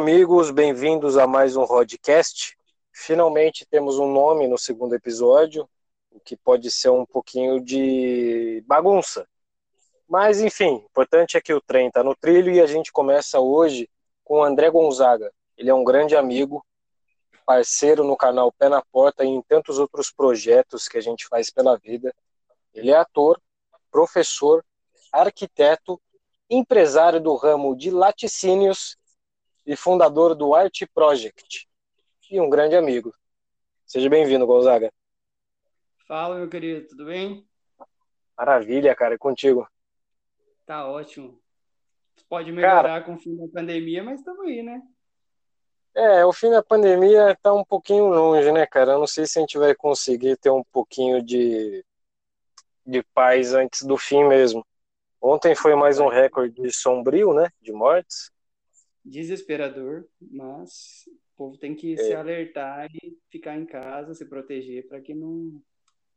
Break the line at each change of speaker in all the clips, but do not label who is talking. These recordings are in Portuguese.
Amigos, bem-vindos a mais um podcast. Finalmente temos um nome no segundo episódio, o que pode ser um pouquinho de bagunça. Mas, enfim, o importante é que o trem está no trilho e a gente começa hoje com o André Gonzaga. Ele é um grande amigo, parceiro no canal Pé na Porta e em tantos outros projetos que a gente faz pela vida. Ele é ator, professor, arquiteto, empresário do ramo de laticínios e fundador do Art Project. E um grande amigo. Seja bem-vindo, Gonzaga.
Fala, meu querido, tudo bem?
Maravilha, cara, é contigo.
Tá ótimo. Pode melhorar cara, com o fim da pandemia, mas estamos aí, né?
É, o fim da pandemia tá um pouquinho longe, né, cara? Eu não sei se a gente vai conseguir ter um pouquinho de, de paz antes do fim mesmo. Ontem foi mais um recorde sombrio, né, de mortes.
Desesperador, mas o povo tem que é. se alertar e ficar em casa, se proteger para que não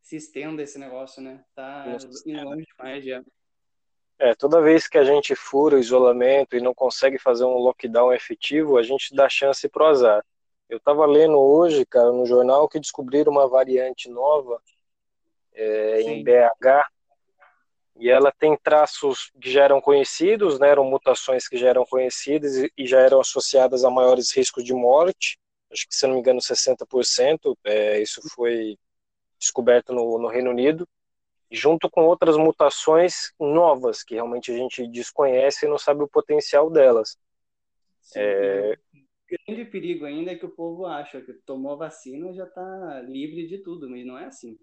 se estenda esse negócio, né? Tá indo longe demais já.
É, toda vez que a gente fura o isolamento e não consegue fazer um lockdown efetivo, a gente dá chance pro azar. Eu estava lendo hoje, cara, no jornal que descobriram uma variante nova é, em BH e ela tem traços que já eram conhecidos, né, eram mutações que já eram conhecidas e já eram associadas a maiores riscos de morte. Acho que, se não me engano, 60%. É, isso foi descoberto no, no Reino Unido junto com outras mutações novas que realmente a gente desconhece e não sabe o potencial delas.
Sim, é... O grande perigo ainda é que o povo acha que tomou vacina já está livre de tudo, mas não é assim.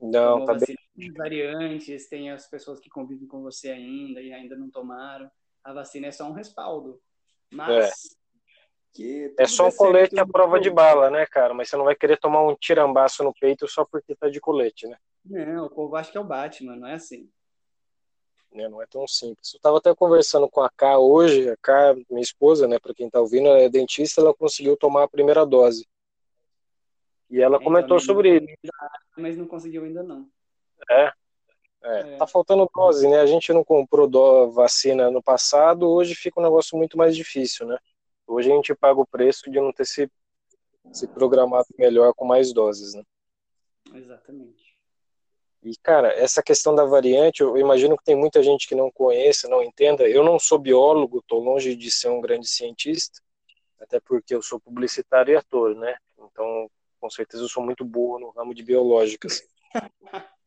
Não, tá
vacina, bem. Tem variantes, tem as pessoas que convivem com você ainda e ainda não tomaram. A vacina é só um respaldo. Mas é.
Que é só um colete à prova de bala, né, cara? Mas você não vai querer tomar um tirambaço no peito só porque tá de colete, né?
Não, o povo acha que é o Batman, não é assim.
É, não é tão simples. Eu tava até conversando com a K hoje, a K, minha esposa, né, para quem tá ouvindo, ela é dentista, ela conseguiu tomar a primeira dose. E ela então, comentou sobre
isso. Mas não conseguiu ainda não.
É. É, é. Tá faltando dose, né? A gente não comprou do, vacina no passado, hoje fica um negócio muito mais difícil, né? Hoje a gente paga o preço de não ter se, se programado melhor com mais doses, né?
Exatamente.
E, cara, essa questão da variante, eu imagino que tem muita gente que não conheça, não entenda. Eu não sou biólogo, estou longe de ser um grande cientista, até porque eu sou publicitário e ator, né? Então, com certeza eu sou muito burro no ramo de biológicas.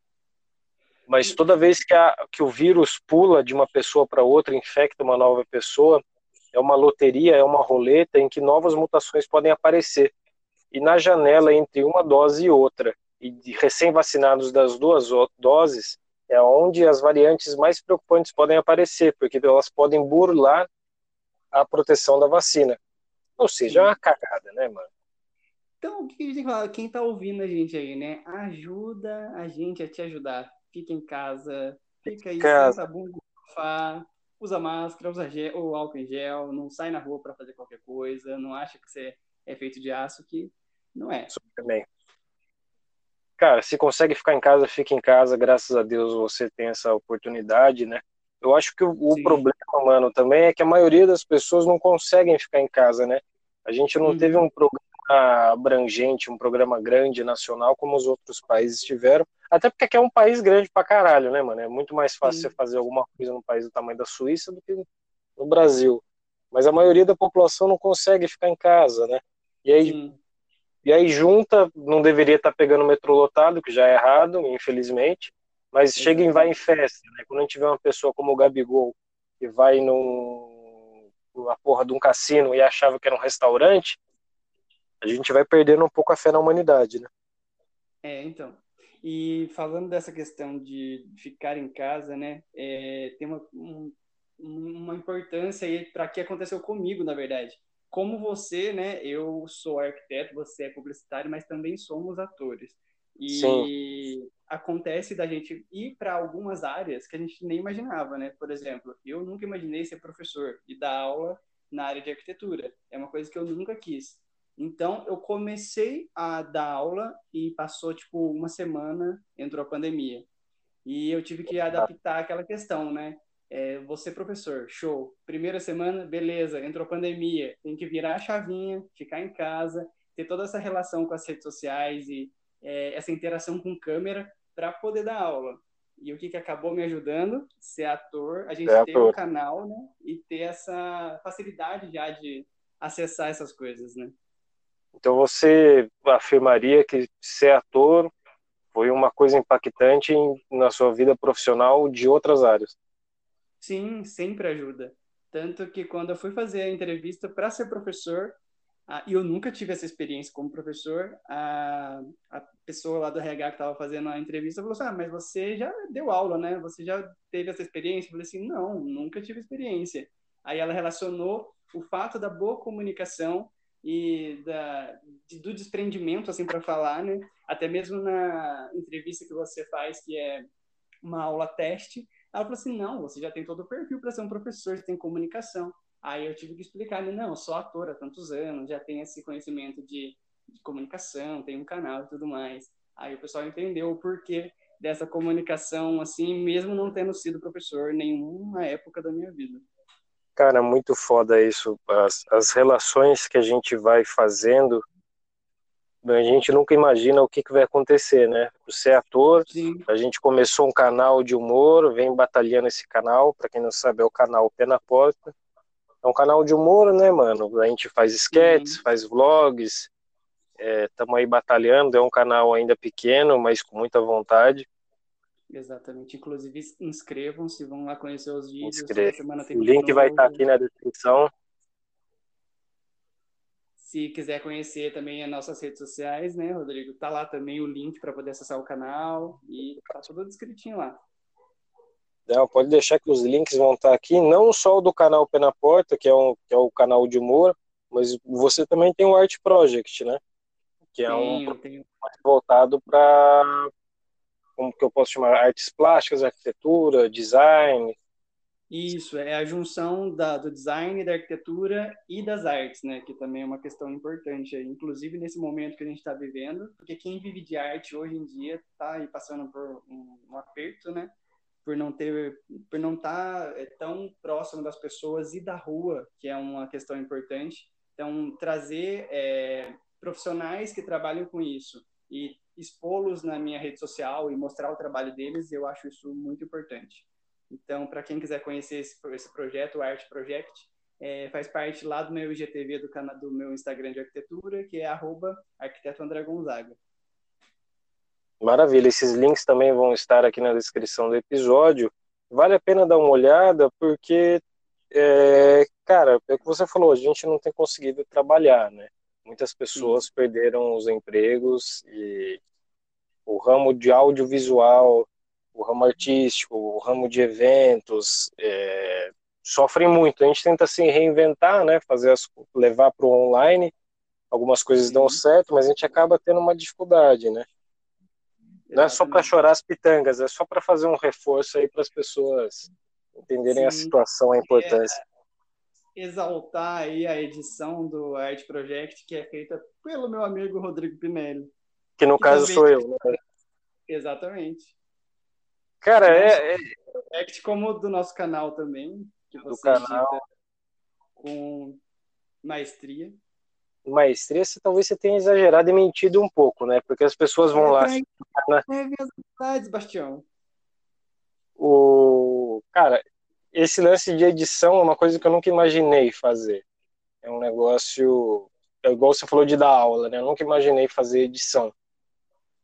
Mas toda vez que, a, que o vírus pula de uma pessoa para outra, infecta uma nova pessoa, é uma loteria, é uma roleta em que novas mutações podem aparecer. E na janela entre uma dose e outra, e de recém-vacinados das duas doses, é onde as variantes mais preocupantes podem aparecer, porque elas podem burlar a proteção da vacina. Ou seja, é uma cagada, né, mano?
Então, o que a gente tem que falar? Quem tá ouvindo a gente aí, né? Ajuda a gente a te ajudar. Fica em casa, fica aí, casa. bunda, usa máscara, usa gel, ou álcool em gel, não sai na rua para fazer qualquer coisa, não acha que você é feito de aço, que não é.
Também. Cara, se consegue ficar em casa, fica em casa, graças a Deus você tem essa oportunidade, né? Eu acho que o, o problema, mano, também é que a maioria das pessoas não conseguem ficar em casa, né? A gente não uhum. teve um programa abrangente, um programa grande, nacional, como os outros países tiveram. Até porque aqui é um país grande pra caralho, né, mano? É muito mais fácil Sim. você fazer alguma coisa num país do tamanho da Suíça do que no Brasil. Mas a maioria da população não consegue ficar em casa, né? E aí, Sim. e aí junta, não deveria estar tá pegando metrô lotado, que já é errado, infelizmente. Mas Sim. chega e vai em festa, né? Quando a gente vê uma pessoa como o Gabigol, que vai num, numa porra de um cassino e achava que era um restaurante, a gente vai perdendo um pouco a fé na humanidade, né?
É, então. E falando dessa questão de ficar em casa, né, é, tem uma, um, uma importância aí para que aconteceu comigo, na verdade. Como você, né, eu sou arquiteto, você é publicitário, mas também somos atores. E Sim. acontece da gente ir para algumas áreas que a gente nem imaginava, né? Por exemplo, eu nunca imaginei ser professor e dar aula na área de arquitetura. É uma coisa que eu nunca quis. Então, eu comecei a dar aula e passou, tipo, uma semana, entrou a pandemia. E eu tive que adaptar aquela questão, né? É, você, professor, show. Primeira semana, beleza, entrou pandemia, tem que virar a chavinha, ficar em casa, ter toda essa relação com as redes sociais e é, essa interação com câmera para poder dar aula. E o que, que acabou me ajudando? Ser ator, a gente é ter ator. um canal, né? E ter essa facilidade já de acessar essas coisas, né?
Então você afirmaria que ser ator foi uma coisa impactante na sua vida profissional de outras áreas?
Sim, sempre ajuda. Tanto que quando eu fui fazer a entrevista para ser professor, ah, e eu nunca tive essa experiência como professor, a, a pessoa lá do RH que estava fazendo a entrevista falou assim: Ah, mas você já deu aula, né? Você já teve essa experiência? Eu falei assim: Não, nunca tive experiência. Aí ela relacionou o fato da boa comunicação e da, de, do desprendimento, assim, para falar, né? Até mesmo na entrevista que você faz, que é uma aula teste, ela falou assim: Não, você já tem todo o perfil para ser um professor, você tem comunicação. Aí eu tive que explicar, né? Não, sou ator há tantos anos, já tenho esse conhecimento de, de comunicação, tenho um canal e tudo mais. Aí o pessoal entendeu o porquê dessa comunicação, assim, mesmo não tendo sido professor nenhuma época da minha vida.
Cara, muito foda isso. As, as relações que a gente vai fazendo, a gente nunca imagina o que, que vai acontecer, né? Você é ator, Sim. a gente começou um canal de humor, vem batalhando esse canal, para quem não sabe é o canal Pé na Porta. É um canal de humor, né, mano? A gente faz sketches, uhum. faz vlogs, estamos é, aí batalhando. É um canal ainda pequeno, mas com muita vontade.
Exatamente. Inclusive, inscrevam-se, vão lá conhecer os vídeos.
o link vai estar tá aqui na descrição.
Se quiser conhecer também as nossas redes sociais, né, Rodrigo? Tá lá também o link para poder acessar o canal e tá tudo descritinho lá.
Não, pode deixar que os links vão estar aqui, não só o do canal Pé na Porta, que é, um, que é o canal de humor, mas você também tem o Art Project, né? Que é tenho, um tenho. voltado para, como que eu posso chamar, artes plásticas, arquitetura, design.
Isso, é a junção da, do design, da arquitetura e das artes, né? Que também é uma questão importante, inclusive nesse momento que a gente está vivendo, porque quem vive de arte hoje em dia está passando por um, um aperto, né? por não ter, por não estar tá, é, tão próximo das pessoas e da rua, que é uma questão importante. Então, trazer é, profissionais que trabalham com isso e expô-los na minha rede social e mostrar o trabalho deles, eu acho isso muito importante. Então, para quem quiser conhecer esse, esse projeto, o Art Project, é, faz parte lá do meu IGTV, do, canal, do meu Instagram de arquitetura, que é arroba arquiteto André Gonzaga.
Maravilha, esses links também vão estar aqui na descrição do episódio. Vale a pena dar uma olhada, porque, é, cara, é o que você falou, a gente não tem conseguido trabalhar, né? Muitas pessoas Sim. perderam os empregos e o ramo de audiovisual, o ramo artístico, o ramo de eventos, é, sofrem muito. A gente tenta se reinventar, né? Fazer as, levar para o online. Algumas coisas Sim. dão certo, mas a gente acaba tendo uma dificuldade, né? Não é só para chorar as pitangas, é só para fazer um reforço aí para as pessoas entenderem Sim. a situação, a importância.
É exaltar aí a edição do Art Project que é feita pelo meu amigo Rodrigo Pinelli.
Que no que caso sou eu, né?
Exatamente.
Cara, é, é...
Project como do nosso canal também, que
do canal
com maestria
maestria, você, talvez você tenha exagerado e mentido um pouco, né? Porque as pessoas vão é, lá.
É minhas vontades, Bastião.
O cara, esse lance de edição é uma coisa que eu nunca imaginei fazer. É um negócio, é igual você falou de dar aula, né? Eu nunca imaginei fazer edição.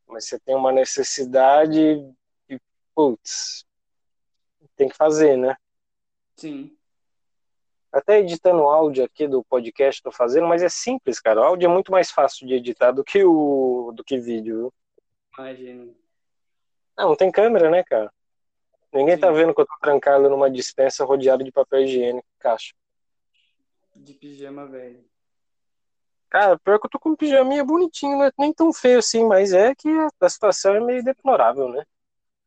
Mas você tem uma necessidade e, putz, tem que fazer, né?
Sim
até editando áudio aqui do podcast estou fazendo, mas é simples, cara. O áudio é muito mais fácil de editar do que o do que vídeo.
Imagina.
Não, não tem câmera, né, cara? Ninguém tá Sim. tá vendo que eu tô trancado numa dispensa rodeado de papel higiênico, caixa.
De pijama, velho.
Cara, pior que eu tô com um pijaminha bonitinho, não é nem tão feio assim, mas é que a situação é meio deplorável, né?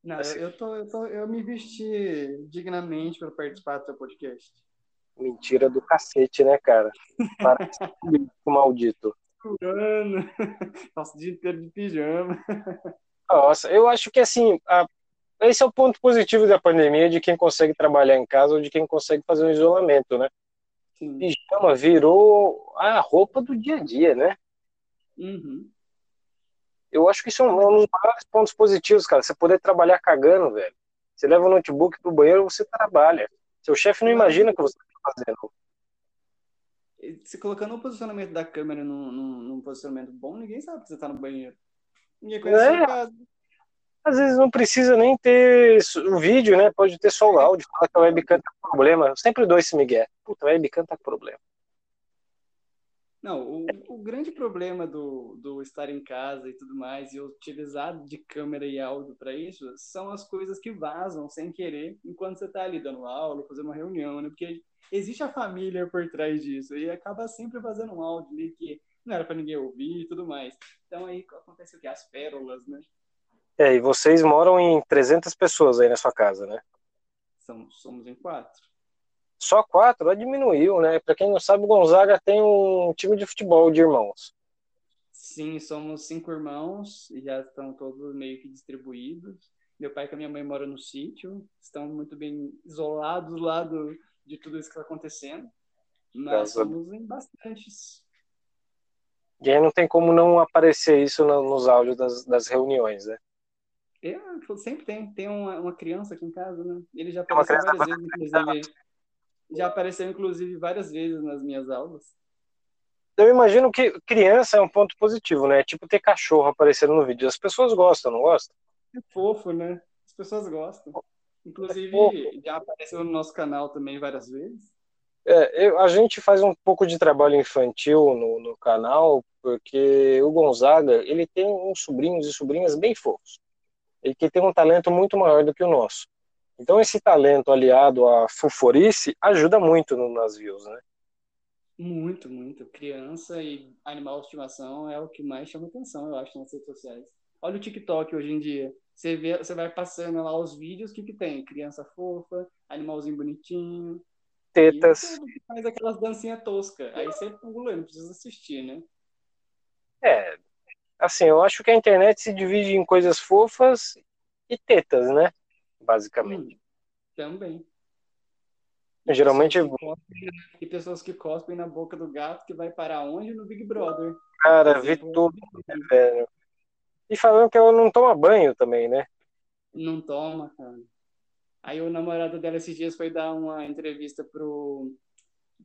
Não, assim. eu, eu, tô, eu, tô, eu me vesti dignamente para participar do seu podcast.
Mentira do cacete, né, cara? Parece maldito.
Nossa, o dia inteiro de pijama.
Nossa, eu acho que assim, a, esse é o ponto positivo da pandemia de quem consegue trabalhar em casa ou de quem consegue fazer um isolamento, né? Sim. Pijama virou a roupa do dia a dia, né?
Uhum.
Eu acho que isso é um, um dos maiores pontos positivos, cara. Você poder trabalhar cagando, velho. Você leva o notebook pro banheiro, você trabalha. Seu chefe não imagina o que você está fazendo.
Se colocando o posicionamento da câmera num, num, num, posicionamento bom, ninguém sabe que você tá no banheiro. Ninguém conhece é. casa.
Às vezes não precisa nem ter o vídeo, né? Pode ter só o áudio, falar que a webcam tá com problema. Eu sempre dou esse migué. Puta, a webcam tá com problema.
Não, o, o, grande problema do, do estar em casa e tudo mais, e utilizar de câmera e áudio para isso, são as coisas que vazam sem querer enquanto você está ali dando aula, fazendo uma reunião, né? Porque existe a família por trás disso, e acaba sempre fazendo um áudio ali que não era para ninguém ouvir e tudo mais. Então aí acontece o que? As pérolas, né?
É, e vocês moram em 300 pessoas aí na sua casa, né?
Somos, somos em quatro.
Só quatro? Ela diminuiu, né? Para quem não sabe, o Gonzaga tem um time de futebol de irmãos.
Sim, somos cinco irmãos e já estão todos meio que distribuídos. Meu pai e a minha mãe moram no sítio, estão muito bem isolados lá do, de tudo isso que está acontecendo. Mas somos em bastantes.
E aí não tem como não aparecer isso nos áudios das, das reuniões, né?
É, sempre tem. Tem uma, uma criança aqui em casa, né? Ele já apareceu várias vezes, inclusive já apareceu, inclusive, várias vezes nas minhas aulas.
Eu imagino que criança é um ponto positivo, né? Tipo ter cachorro aparecendo no vídeo. As pessoas gostam, não gostam?
É fofo, né? As pessoas gostam. Inclusive, é já apareceu no nosso canal também várias vezes.
É, eu, a gente faz um pouco de trabalho infantil no, no canal, porque o Gonzaga, ele tem uns sobrinhos e sobrinhas bem fofos. Ele que tem um talento muito maior do que o nosso. Então esse talento aliado à fuforice ajuda muito no, nas views, né?
Muito, muito. Criança e animal de estimação é o que mais chama atenção, eu acho, nas redes sociais. Olha o TikTok hoje em dia. Você, vê, você vai passando lá os vídeos, o que, que tem? Criança fofa, animalzinho bonitinho.
Tetas.
faz aquelas dancinhas toscas. Aí você pula, não precisa assistir, né?
É. Assim, eu acho que a internet se divide em coisas fofas e tetas, né? basicamente. Hum,
também.
E Geralmente.
Pessoas cospem, e pessoas que cospem na boca do gato que vai parar onde? No Big Brother.
Cara, vi tudo, né, velho. E falando que ela não toma banho também, né?
Não toma, cara. Aí o namorado dela esses dias foi dar uma entrevista pro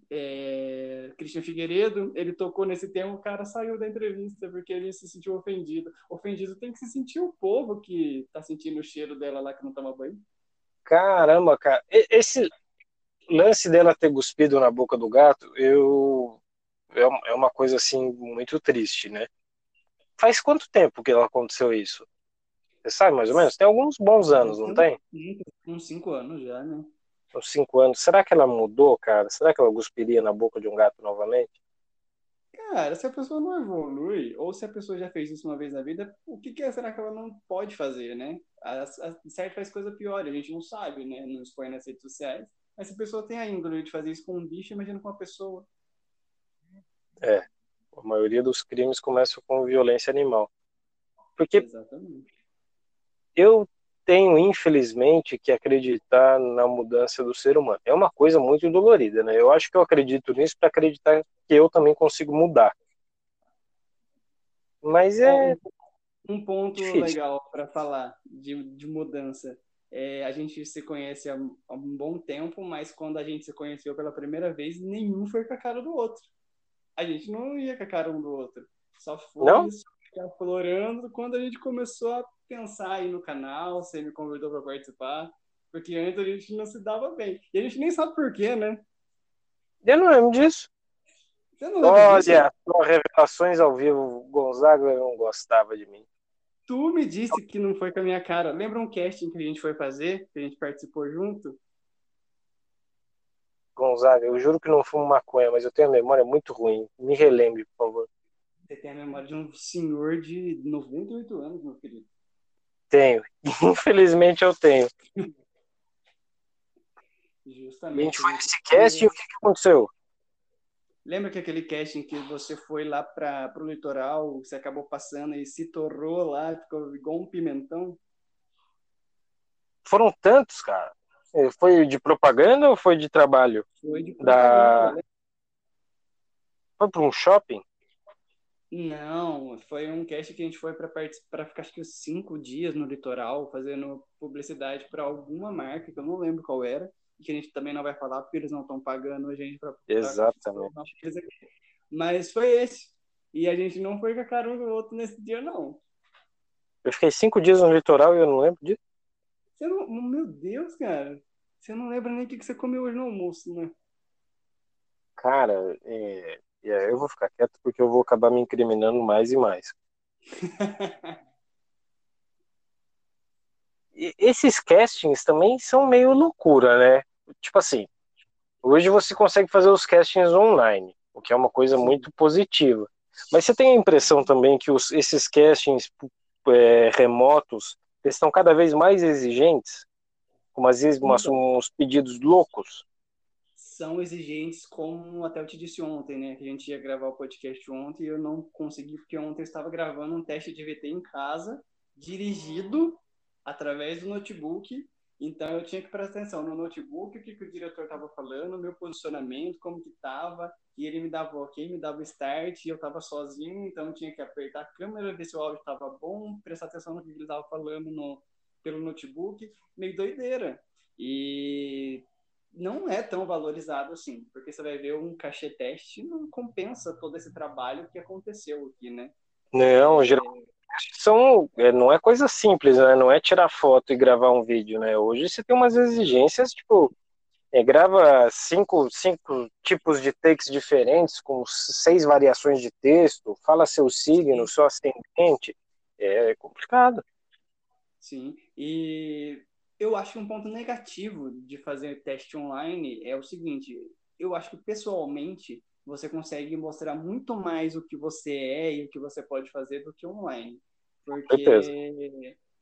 é, Christian Figueiredo, ele tocou nesse tema, o cara saiu da entrevista porque ele se sentiu ofendido. Ofendido tem que se sentir o povo que tá sentindo o cheiro dela lá que não toma banho.
Caramba, cara. Esse lance dela ter cuspido na boca do gato, eu é, é uma coisa assim muito triste, né? Faz quanto tempo que aconteceu isso? Você sabe mais ou menos? Tem alguns bons anos, não tem?
Uns cinco anos já, né?
Uns cinco anos, será que ela mudou, cara? Será que ela cuspiria na boca de um gato novamente?
Cara, se a pessoa não evolui, ou se a pessoa já fez isso uma vez na vida, o que, que é, será que ela não pode fazer, né? A, a, certo faz coisa pior, a gente não sabe, né? Não expõe nas redes sociais. Mas se a pessoa tem a índole de fazer isso com um bicho, imagina com uma pessoa.
É, a maioria dos crimes começam com violência animal. Porque
Exatamente.
eu tenho, infelizmente, que acreditar na mudança do ser humano. É uma coisa muito dolorida, né? Eu acho que eu acredito nisso para acreditar que eu também consigo mudar. Mas é.
Um ponto difícil. legal para falar de, de mudança. É, a gente se conhece há, há, um bom tempo, mas quando a gente se conheceu pela primeira vez, nenhum foi com a cara do outro. A gente não ia com a cara um do outro. Só foi
não?
aflorando quando a gente começou a pensar aí no canal, você me convidou para participar, porque antes a gente não se dava bem. E a gente nem sabe por quê, né?
Eu não lembro disso.
Você não lembra
Olha,
disso?
revelações ao vivo, Gonzaga não gostava de mim.
Tu me disse que não foi com a minha cara. Lembra um casting que a gente foi fazer, que a gente participou junto?
Gonzaga, eu juro que não fumo maconha, mas eu tenho a memória muito ruim. Me relembre, por favor.
Você tem a memória de um senhor de 98 anos, meu querido.
Tenho. Infelizmente eu tenho.
Justamente. A
gente foi nesse casting e o que, que aconteceu?
Lembra que aquele casting que você foi lá para o litoral, você acabou passando e se torrou lá, ficou igual um pimentão?
foram tantos, cara. É, foi de propaganda ou foi de trabalho?
Foi de propaganda. Da... Né?
Foi para um shopping?
Não, foi um cast que a gente foi para ficar acho que uns cinco dias no litoral, fazendo publicidade para alguma marca, que eu não lembro qual era, e que a gente também não vai falar porque eles não estão pagando a gente para.
Exatamente.
Mas foi esse. E a gente não foi com a cara um do outro nesse dia, não.
Eu fiquei cinco dias no litoral e eu não lembro disso.
Você não... Meu Deus, cara. Você não lembra nem o que você comeu hoje no almoço, né?
Cara, é... É, eu vou ficar quieto porque eu vou acabar me incriminando mais e mais. e esses castings também são meio loucura, né? Tipo assim, hoje você consegue fazer os castings online, o que é uma coisa muito positiva. Mas você tem a impressão também que os, esses castings é, remotos estão cada vez mais exigentes? Como às vezes umas, uns pedidos loucos?
São exigentes, como até eu te disse ontem, né? Que a gente ia gravar o podcast ontem e eu não consegui, porque ontem eu estava gravando um teste de VT em casa, dirigido através do notebook. Então eu tinha que prestar atenção no notebook, o que, que o diretor estava falando, meu posicionamento, como que estava, e ele me dava ok, me dava start, e eu estava sozinho, então eu tinha que apertar a câmera, ver se o áudio estava bom, prestar atenção no que ele estava falando no, pelo notebook, meio doideira. E não é tão valorizado assim, porque você vai ver um cachê teste não compensa todo esse trabalho que aconteceu aqui, né?
Não, geralmente são, é, não é coisa simples, né? Não é tirar foto e gravar um vídeo, né? Hoje você tem umas exigências, tipo, é, grava cinco, cinco tipos de takes diferentes, com seis variações de texto, fala seu signo, seu ascendente, é complicado.
Sim, e eu acho que um ponto negativo de fazer teste online é o seguinte: eu acho que pessoalmente você consegue mostrar muito mais o que você é e o que você pode fazer do que online. Porque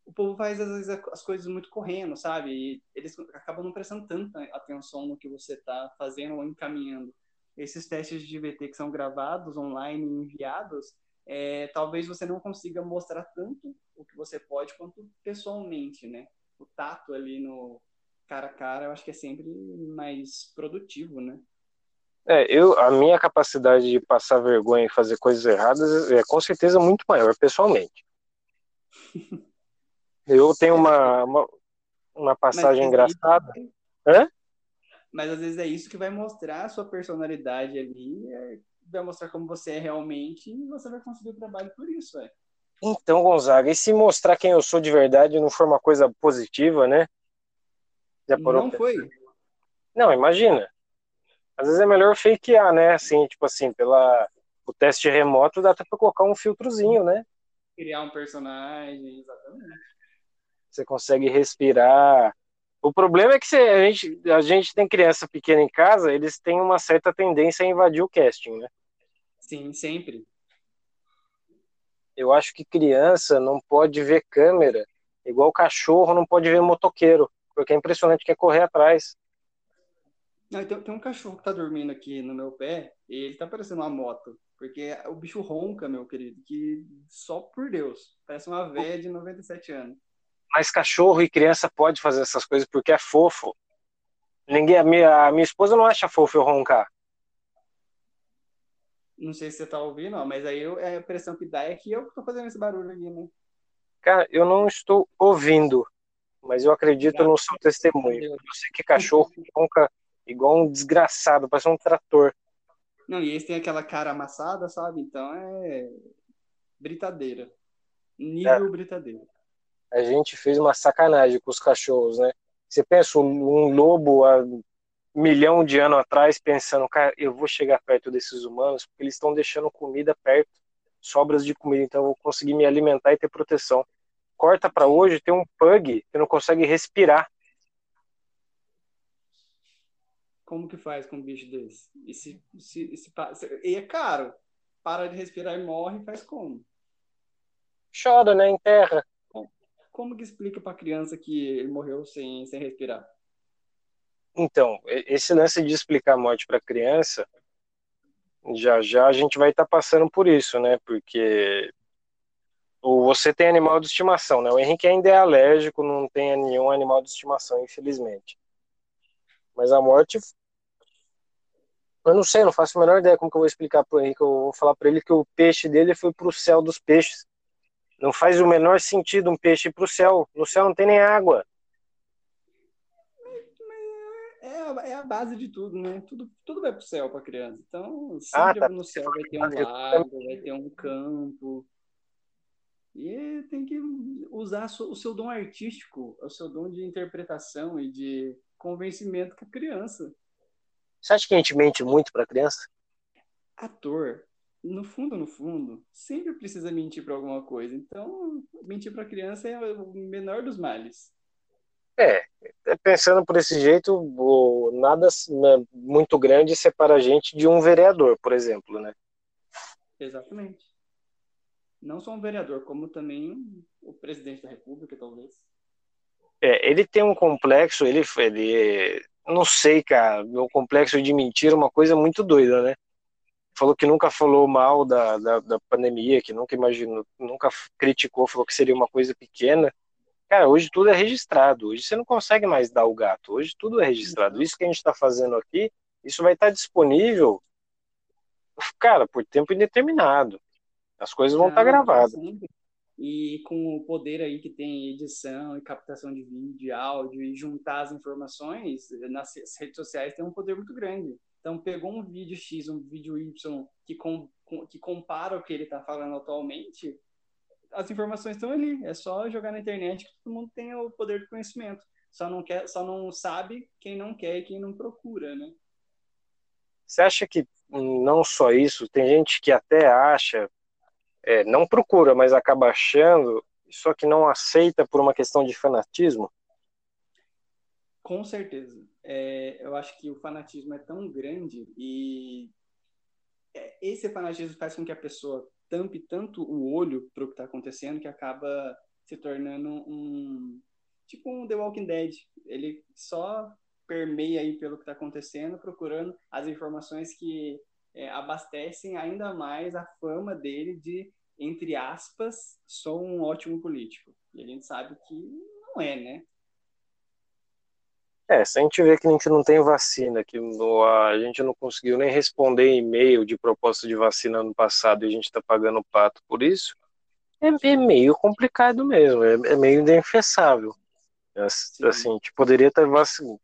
o povo faz, às vezes, as coisas muito correndo, sabe? E eles acabam não prestando tanta atenção no que você está fazendo ou encaminhando. Esses testes de VT que são gravados online e enviados, é, talvez você não consiga mostrar tanto o que você pode quanto pessoalmente, né? O tato ali no cara a cara, eu acho que é sempre mais produtivo, né?
É, eu, a minha capacidade de passar vergonha e fazer coisas erradas é com certeza muito maior, pessoalmente. Eu tenho uma, uma, uma passagem Mas, engraçada. Hã?
Mas às vezes é isso que vai mostrar a sua personalidade ali, é, vai mostrar como você é realmente e você vai conseguir o trabalho por isso, é.
Então, Gonzaga, e se mostrar quem eu sou de verdade não for uma coisa positiva, né?
Já não foi.
Não, imagina. Às vezes é melhor fakear, né? Assim, tipo assim, pela o teste remoto dá até para colocar um filtrozinho, né?
Criar um personagem, exatamente.
Você consegue respirar. O problema é que a gente, a gente tem criança pequena em casa, eles têm uma certa tendência a invadir o casting, né?
Sim, sempre
eu acho que criança não pode ver câmera, igual cachorro não pode ver motoqueiro, porque é impressionante que é correr atrás.
Não, tem, tem, um cachorro que tá dormindo aqui no meu pé e ele tá parecendo uma moto, porque o bicho ronca, meu querido, que só por Deus, parece uma velha de 97 anos.
Mas cachorro e criança pode fazer essas coisas porque é fofo. Ninguém, a minha, a minha esposa não acha fofo eu roncar.
Não sei se você tá ouvindo, mas aí eu, a impressão que dá é que eu que tô fazendo esse barulho aqui, né?
Cara, eu não estou ouvindo, mas eu acredito no seu testemunho. Eu sei que cachorro ronca igual um desgraçado, parece um trator.
Não, e esse tem aquela cara amassada, sabe? Então é britadeira. Nível é. britadeira.
A gente fez uma sacanagem com os cachorros, né? Você pensa um lobo a milhão de anos atrás pensando, cara, eu vou chegar perto desses humanos porque eles estão deixando comida perto, sobras de comida, então eu vou conseguir me alimentar e ter proteção. Corta para hoje, tem um pug que não consegue respirar.
Como que faz com um bicho desse? E, se, se, se, e é caro. Para de respirar e morre, faz como?
Chora, né? Enterra.
Como que explica para criança que ele morreu sem, sem respirar?
Então, esse lance de explicar a morte para criança, já já a gente vai estar tá passando por isso, né? Porque você tem animal de estimação, né? O Henrique ainda é alérgico, não tem nenhum animal de estimação, infelizmente. Mas a morte eu não sei, não faço a menor ideia como que eu vou explicar pro Henrique. Eu vou falar para ele que o peixe dele foi pro céu dos peixes. Não faz o menor sentido um peixe ir pro céu. No céu não tem nem água.
É a, a base de tudo, né? Tudo, tudo vai pro céu pra criança. Então, sempre ah, tá. no céu vai ter um lago, vai ter um campo. E tem que usar o seu dom artístico, o seu dom de interpretação e de convencimento com a criança.
Você acha que a gente mente muito para criança?
Ator, no fundo, no fundo, sempre precisa mentir para alguma coisa. Então, mentir para criança é o menor dos males.
É, é pensando por esse jeito, nada né, muito grande separa a gente de um vereador, por exemplo, né?
Exatamente. Não só um vereador, como também o presidente da República, talvez.
É, ele tem um complexo, ele, ele não sei, cara, meu complexo de mentira é uma coisa muito doida, né? Falou que nunca falou mal da, da, da, pandemia, que nunca imaginou, nunca criticou, falou que seria uma coisa pequena. Cara, hoje tudo é registrado. Hoje você não consegue mais dar o gato. Hoje tudo é registrado. Isso que a gente está fazendo aqui, isso vai estar tá disponível, cara, por tempo indeterminado. As coisas vão estar tá gravadas.
E com o poder aí que tem edição e captação de vídeo, áudio e juntar as informações nas redes sociais tem um poder muito grande. Então pegou um vídeo X, um vídeo Y que, com, que compara o que ele está falando atualmente, as informações estão ali. É só jogar na internet que todo mundo tem o poder de conhecimento. Só não quer, só não sabe quem não quer e quem não procura, né?
Você acha que não só isso, tem gente que até acha, é, não procura, mas acaba achando, só que não aceita por uma questão de fanatismo?
Com certeza. É, eu acho que o fanatismo é tão grande e é, esse fanatismo faz com que a pessoa tampe tanto o olho para o que está acontecendo que acaba se tornando um tipo um The Walking Dead. Ele só permeia aí pelo que está acontecendo, procurando as informações que é, abastecem ainda mais a fama dele de, entre aspas, sou um ótimo político. E a gente sabe que não é, né?
É, se a gente vê que a gente não tem vacina, que a gente não conseguiu nem responder e-mail de proposta de vacina no passado e a gente está pagando pato por isso, é, é meio complicado mesmo, é, é meio indefensável. Assim, a gente poderia ter vacina,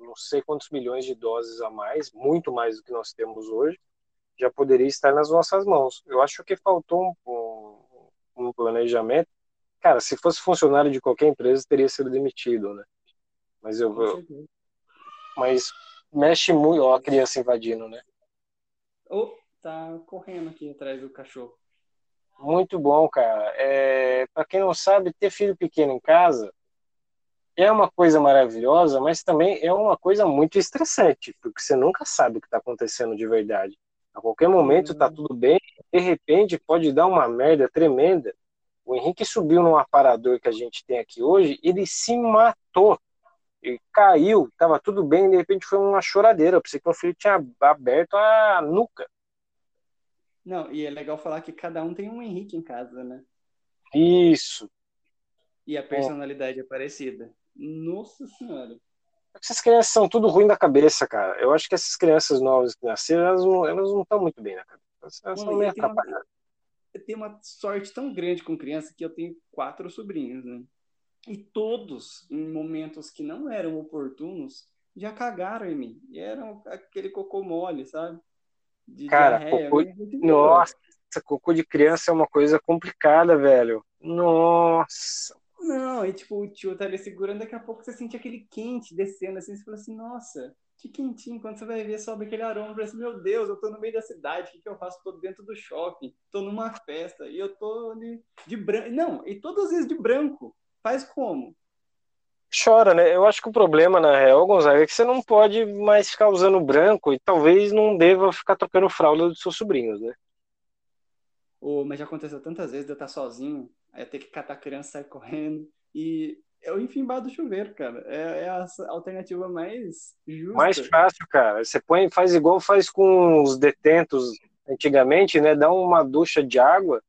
não sei quantos milhões de doses a mais, muito mais do que nós temos hoje, já poderia estar nas nossas mãos. Eu acho que faltou um, um, um planejamento. Cara, se fosse funcionário de qualquer empresa, teria sido demitido, né? Mas eu, eu mas mexe muito, ó, a criança invadindo, né?
Oh, tá correndo aqui atrás do cachorro.
Muito bom, cara. É, para quem não sabe, ter filho pequeno em casa é uma coisa maravilhosa, mas também é uma coisa muito estressante, porque você nunca sabe o que está acontecendo de verdade. A qualquer momento está uhum. tudo bem, de repente pode dar uma merda tremenda. O Henrique subiu num aparador que a gente tem aqui hoje, ele se matou. Ele caiu, estava tudo bem, de repente foi uma choradeira. Eu pensei que o filho tinha aberto a nuca.
Não, e é legal falar que cada um tem um Henrique em casa, né?
Isso.
E a personalidade é parecida. Nossa Senhora.
Essas crianças são tudo ruim da cabeça, cara. Eu acho que essas crianças novas que nasceram, elas não, elas não estão muito bem na cabeça. Elas são meio atrapalhadas.
Eu tenho uma sorte tão grande com criança que eu tenho quatro sobrinhos, né? E todos, em momentos que não eram oportunos, já cagaram em mim. E eram aquele cocô mole, sabe?
De cara, diarreia, cocô... Nossa, cocô de criança é uma coisa complicada, velho. Nossa.
Não, e tipo, o tio tá ali segurando, daqui a pouco você sente aquele quente descendo, assim, você fala assim, nossa, que quentinho. Quando você vai ver, sobe aquele aroma, parece, meu Deus, eu tô no meio da cidade, o que, que eu faço? Tô dentro do shopping, tô numa festa, e eu tô ali de branco. Não, e todas as vezes de branco. Faz como?
Chora, né? Eu acho que o problema, na real, Gonzaga, é que você não pode mais ficar usando branco e talvez não deva ficar trocando fralda dos seus sobrinhos, né?
Oh, mas já aconteceu tantas vezes de eu estar sozinho Aí ter que catar a criança, sair correndo. E é o enfimbar do chuveiro, cara. É, é, a alternativa mais justa.
Mais fácil, cara. Você põe, faz igual faz com os detentos antigamente, né? Dá uma ducha de água.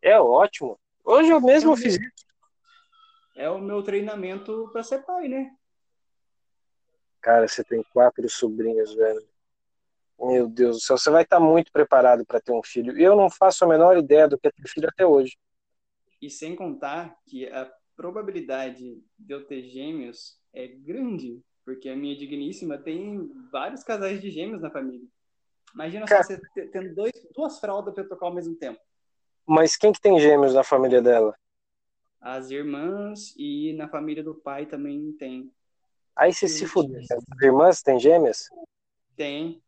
É ótimo. Hoje eu mesmo é fiz isso.
É o meu treinamento para ser pai, né?
Cara, você tem quatro sobrinhos, velho. Meu Deus do céu, você vai estar muito preparado para ter um filho. E eu não faço a menor ideia do que é ter filho até hoje.
E sem contar que a probabilidade de eu ter gêmeos é grande, porque a minha digníssima tem vários casais de gêmeos na família. Imagina Cara... só você tendo dois, duas fraldas para trocar ao mesmo tempo.
Mas quem que tem gêmeos na família dela?
As irmãs e na família do pai também tem.
Aí você se fudeu. As irmãs têm gêmeas?
Tem.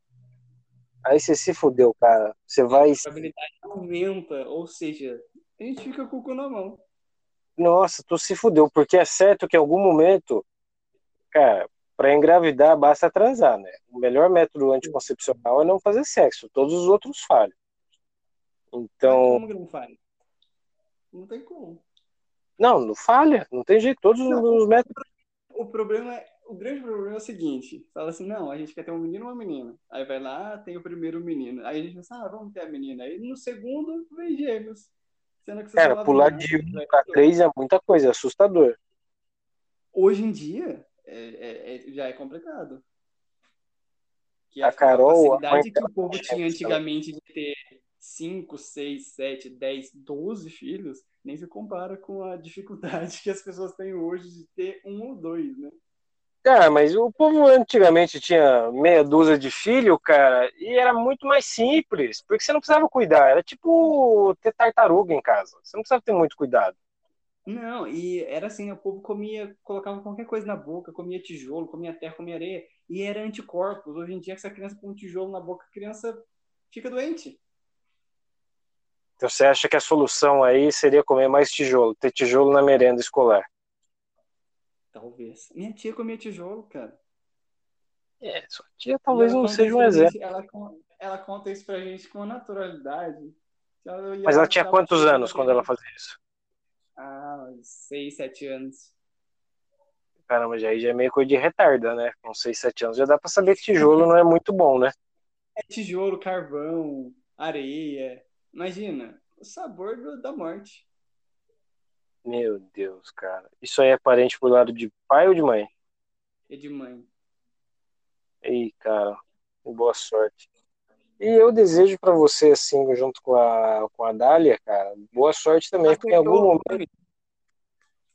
Aí você se fudeu, cara. Você vai. A
probabilidade aumenta, ou seja, a gente fica com o cu na mão.
Nossa, tu se fudeu, porque é certo que em algum momento, cara, para engravidar basta transar, né? O melhor método anticoncepcional é não fazer sexo, todos os outros falham. Então.
Como que não falha? Não tem como.
Não, não falha, não tem jeito, todos não, os métodos.
O problema é, o grande problema é o seguinte: fala assim, não, a gente quer ter um menino ou uma menina. Aí vai lá, tem o primeiro menino. Aí a gente pensa, ah, vamos ter a menina. Aí no segundo, vem gêmeos.
Sendo que Cara, pular de um para três é muita coisa, é assustador.
Hoje em dia, é, é, é, já é complicado.
Que a, a Carol.
A facilidade que o povo tinha antigamente de ter 5, 6, 7, 10, 12 filhos, nem se compara com a dificuldade que as pessoas têm hoje de ter um ou dois, né?
Cara, mas o povo antigamente tinha meia dúzia de filho, cara, e era muito mais simples, porque você não precisava cuidar, era tipo ter tartaruga em casa, você não precisava ter muito cuidado.
Não, e era assim, o povo comia, colocava qualquer coisa na boca, comia tijolo, comia terra, comia areia, e era anticorpos. Hoje em dia, essa criança com um tijolo na boca, a criança fica doente.
Então você acha que a solução aí seria comer mais tijolo, ter tijolo na merenda escolar?
Talvez. Minha tia comia tijolo, cara.
É, sua tia talvez não seja um exemplo.
ela, ela conta isso pra gente com naturalidade.
Ela, Mas ela tinha quantos anos quando ela fazia isso?
Ah, seis, sete anos.
Caramba, já, já é meio coisa de retarda, né? Com seis, sete anos já dá pra saber que tijolo não é muito bom, né?
É tijolo, carvão, areia. Imagina, o sabor do, da morte.
Meu Deus, cara. Isso aí é parente por lado de pai ou de mãe?
É de mãe.
Ei, cara, boa sorte. E eu desejo para você, assim, junto com a, com a Dália, cara, boa sorte também, porque em algum momento.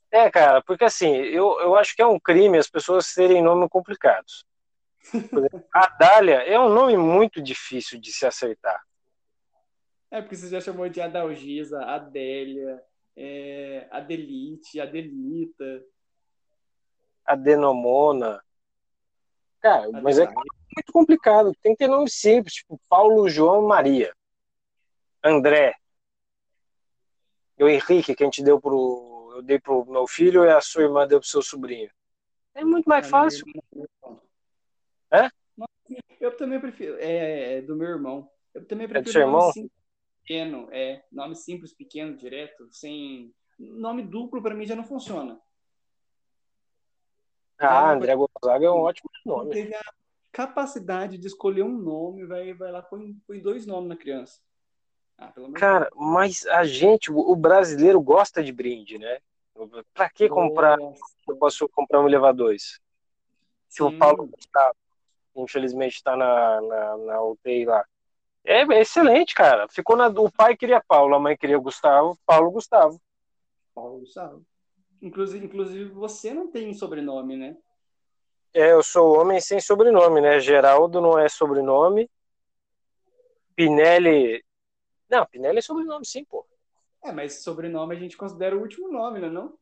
É, cara, porque assim, eu, eu acho que é um crime as pessoas terem nomes complicados. Exemplo, a Dália é um nome muito difícil de se acertar.
É, porque você já chamou de Adalgisa, Adélia, é, Adelite, Adelita.
Adenomona. Cara, mas é muito complicado. Tem que ter nome simples, tipo Paulo, João, Maria. André. E o Henrique, que a gente deu pro. Eu dei pro meu filho e a sua irmã deu pro seu sobrinho. É muito mais fácil.
É? Eu também prefiro. É, é do meu irmão. Eu também prefiro.
É do seu irmão?
Pequeno, é nome simples, pequeno, direto, sem nome duplo para mim já não funciona.
Ah, André Gonzaga é um ótimo nome.
Teve a capacidade de escolher um nome, vai, vai lá põe, põe dois nomes na criança.
Ah, Cara, Deus. mas a gente, o brasileiro gosta de brinde, né? Pra que comprar? Eu posso comprar um elevadores. Se o Paulo Gustavo, infelizmente, está na, na, na UTI lá. É, é excelente, cara. Ficou na. O pai queria Paulo, a mãe queria Gustavo, Paulo Gustavo.
Paulo Gustavo. Inclusive, inclusive, você não tem sobrenome, né?
É, eu sou homem sem sobrenome, né? Geraldo não é sobrenome. Pinelli. Não, Pinelli é sobrenome, sim, pô.
É, mas sobrenome a gente considera o último nome, né? Não?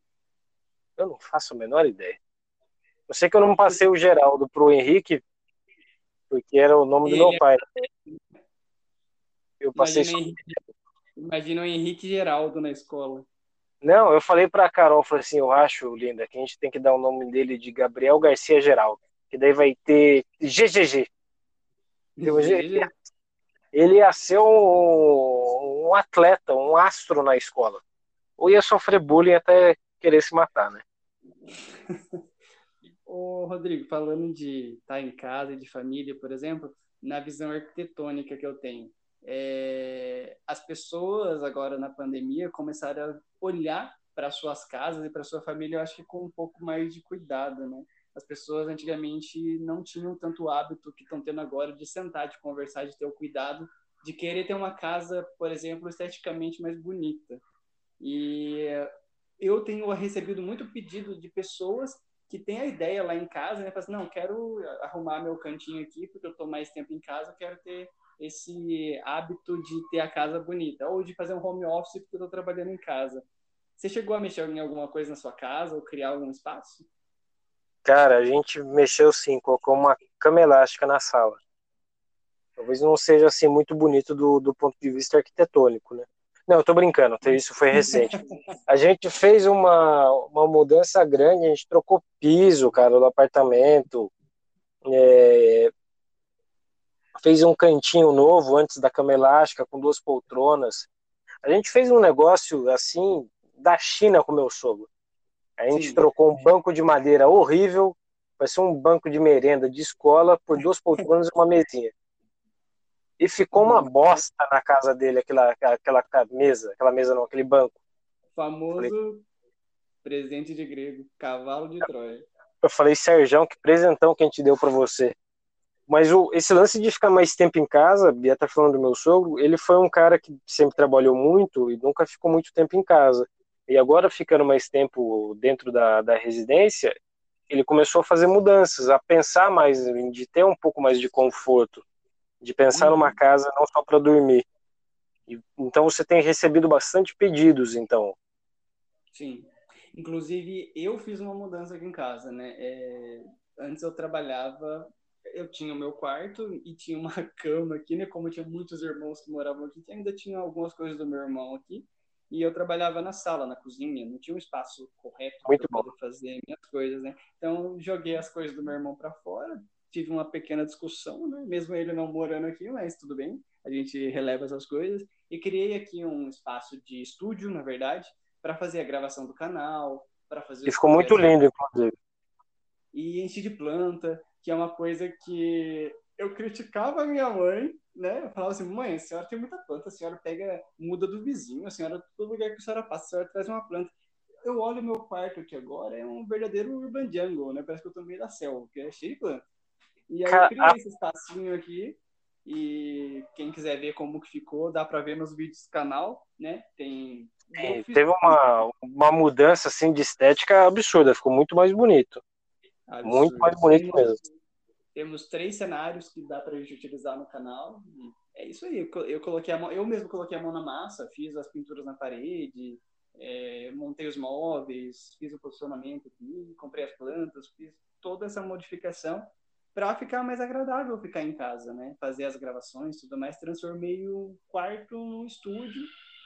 Eu não faço a menor ideia. Eu sei que eu não passei o Geraldo pro Henrique, porque era o nome do meu pai.
Eu passei imagina, Henrique, imagina o Henrique Geraldo na escola.
Não, eu falei pra Carol, falei assim, eu acho, Linda, que a gente tem que dar o nome dele de Gabriel Garcia Geraldo, que daí vai ter GGG. GGG. Ele ia ser um, um atleta, um astro na escola. Ou ia sofrer bullying até querer se matar, né?
Ô, Rodrigo, falando de estar tá em casa e de família, por exemplo, na visão arquitetônica que eu tenho, é, as pessoas agora na pandemia começaram a olhar para suas casas e para sua família, eu acho que com um pouco mais de cuidado, né? As pessoas antigamente não tinham tanto hábito que estão tendo agora de sentar, de conversar, de ter o cuidado de querer ter uma casa, por exemplo, esteticamente mais bonita. E eu tenho recebido muito pedido de pessoas que têm a ideia lá em casa, né? Falam assim, não, quero arrumar meu cantinho aqui porque eu estou mais tempo em casa, quero ter esse hábito de ter a casa bonita, ou de fazer um home office porque eu estou trabalhando em casa. Você chegou a mexer em alguma coisa na sua casa ou criar algum espaço?
Cara, a gente mexeu sim, colocou uma cama elástica na sala. Talvez não seja assim muito bonito do, do ponto de vista arquitetônico, né? Não, eu tô brincando, isso foi recente. A gente fez uma, uma mudança grande, a gente trocou piso, cara, do apartamento, é, fez um cantinho novo antes da cama elástica com duas poltronas. A gente fez um negócio assim da China com meu sogro. A gente Sim. trocou um banco de madeira horrível, parecia um banco de merenda de escola, por duas poltronas e uma mesinha. E ficou uma bosta na casa dele, aquela, aquela mesa, aquela mesa não, aquele banco.
Famoso falei, presente de grego, cavalo de Troia.
Eu falei, Sérgio, que presentão que a gente deu para você. Mas o, esse lance de ficar mais tempo em casa, Bia tá falando do meu sogro, ele foi um cara que sempre trabalhou muito e nunca ficou muito tempo em casa. E agora, ficando mais tempo dentro da, da residência, ele começou a fazer mudanças, a pensar mais, de ter um pouco mais de conforto, de pensar uhum. numa casa não só para dormir. E, então você tem recebido bastante pedidos, então.
Sim. Inclusive, eu fiz uma mudança aqui em casa, né? É, antes eu trabalhava eu tinha o meu quarto e tinha uma cama aqui, né? Como tinha muitos irmãos que moravam aqui, ainda tinha algumas coisas do meu irmão aqui. E eu trabalhava na sala, na cozinha, não tinha um espaço correto para fazer minhas coisas, né? Então joguei as coisas do meu irmão para fora, tive uma pequena discussão, né? Mesmo ele não morando aqui, mas tudo bem, a gente releva essas coisas e criei aqui um espaço de estúdio, na verdade, para fazer a gravação do canal, para fazer.
E ficou muito lindo, inclusive.
E enchi de planta que é uma coisa que eu criticava a minha mãe, né? Eu falava assim, mãe, a senhora tem muita planta, a senhora pega, muda do vizinho, a senhora, todo lugar que a senhora passa, a senhora traz uma planta. Eu olho meu quarto aqui agora, é um verdadeiro urban jungle, né? Parece que eu tô no meio da selva, porque é cheio de planta. E aí eu criei esse espacinho aqui, e quem quiser ver como que ficou, dá para ver nos vídeos do canal, né? Tem...
É, teve uma, uma mudança, assim, de estética absurda, ficou muito mais bonito. Absurdo. Muito mais bonito mesmo.
Temos três cenários que dá para a gente utilizar no canal. é isso aí. Eu coloquei a mão, eu mesmo coloquei a mão na massa, fiz as pinturas na parede, é, montei os móveis, fiz o posicionamento aqui, comprei as plantas, fiz toda essa modificação para ficar mais agradável ficar em casa, né? Fazer as gravações, tudo mais. Transformei o quarto num estúdio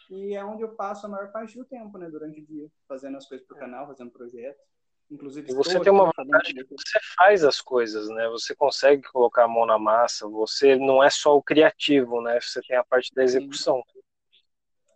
e é onde eu passo a maior parte do tempo, né? Durante o dia, fazendo as coisas para o canal, fazendo projetos.
Inclusive, e você tem uma vantagem que você faz as coisas, né? Você consegue colocar a mão na massa, você não é só o criativo, né? Você tem a parte da execução.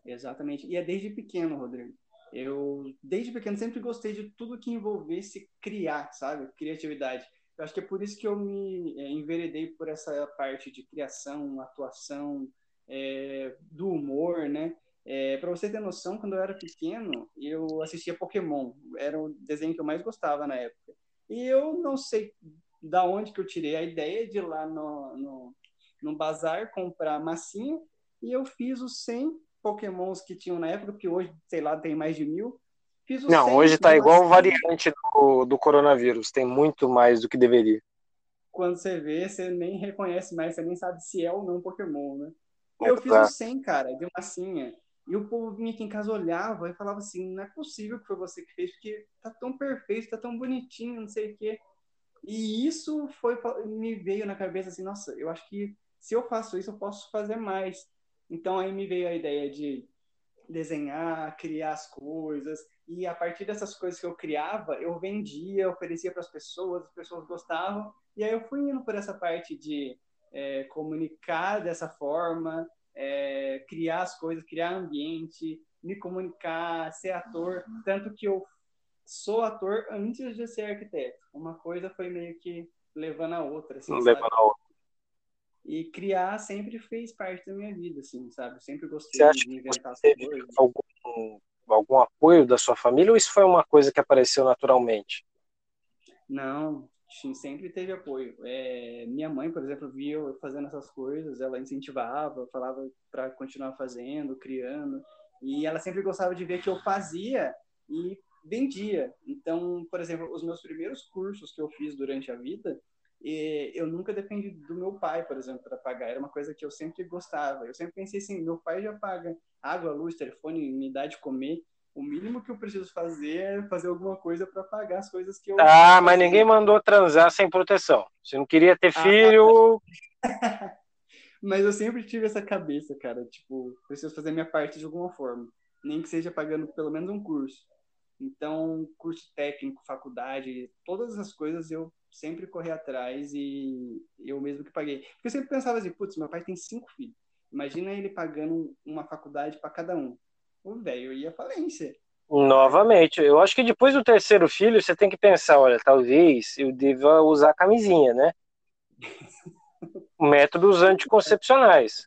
Exatamente. E é desde pequeno, Rodrigo. Eu, desde pequeno, sempre gostei de tudo que envolvesse criar, sabe? Criatividade. Eu acho que é por isso que eu me é, enveredei por essa parte de criação, atuação, é, do humor, né? É, para você ter noção, quando eu era pequeno, eu assistia Pokémon. Era o desenho que eu mais gostava na época. E eu não sei da onde que eu tirei a ideia de ir lá no, no, no bazar comprar massinha. E eu fiz os 100 Pokémons que tinham na época, porque hoje, sei lá, tem mais de mil.
Fiz os não, hoje está igual o variante do, do coronavírus. Tem muito mais do que deveria.
Quando você vê, você nem reconhece mais, você nem sabe se é ou não Pokémon, né? Eu fiz os 100, cara, de massinha. E o povo vinha aqui em casa, olhava e falava assim: não é possível que foi você que fez, porque tá tão perfeito, tá tão bonitinho, não sei o quê. E isso foi me veio na cabeça assim: nossa, eu acho que se eu faço isso, eu posso fazer mais. Então aí me veio a ideia de desenhar, criar as coisas. E a partir dessas coisas que eu criava, eu vendia, oferecia para as pessoas, as pessoas gostavam. E aí eu fui indo por essa parte de é, comunicar dessa forma, é, criar as coisas, criar ambiente, me comunicar, ser ator, tanto que eu sou ator antes de ser arquiteto. Uma coisa foi meio que levando a outra. Assim,
levando a outra.
E criar sempre fez parte da minha vida, assim, sabe? sempre gostei
Você acha
de inventar as
teve
coisas.
algum, algum apoio da sua família ou isso foi uma coisa que apareceu naturalmente?
Não, sempre teve apoio. É, minha mãe, por exemplo, via eu fazendo essas coisas, ela incentivava, falava para continuar fazendo, criando, e ela sempre gostava de ver que eu fazia e vendia. Então, por exemplo, os meus primeiros cursos que eu fiz durante a vida, eu nunca dependi do meu pai, por exemplo, para pagar. Era uma coisa que eu sempre gostava. Eu sempre pensei assim: meu pai já paga água, luz, telefone, me dá de comer. O mínimo que eu preciso fazer é fazer alguma coisa para pagar as coisas que eu.
Ah, mas ninguém mandou transar sem proteção. Você não queria ter ah, filho.
mas eu sempre tive essa cabeça, cara. Tipo, preciso fazer minha parte de alguma forma. Nem que seja pagando pelo menos um curso. Então, curso técnico, faculdade, todas as coisas eu sempre corri atrás e eu mesmo que paguei. Porque eu sempre pensava assim, putz, meu pai tem cinco filhos. Imagina ele pagando uma faculdade para cada um. O velho ia falência.
Novamente, eu acho que depois do terceiro filho você tem que pensar, olha, talvez eu deva usar camisinha, né? Métodos anticoncepcionais.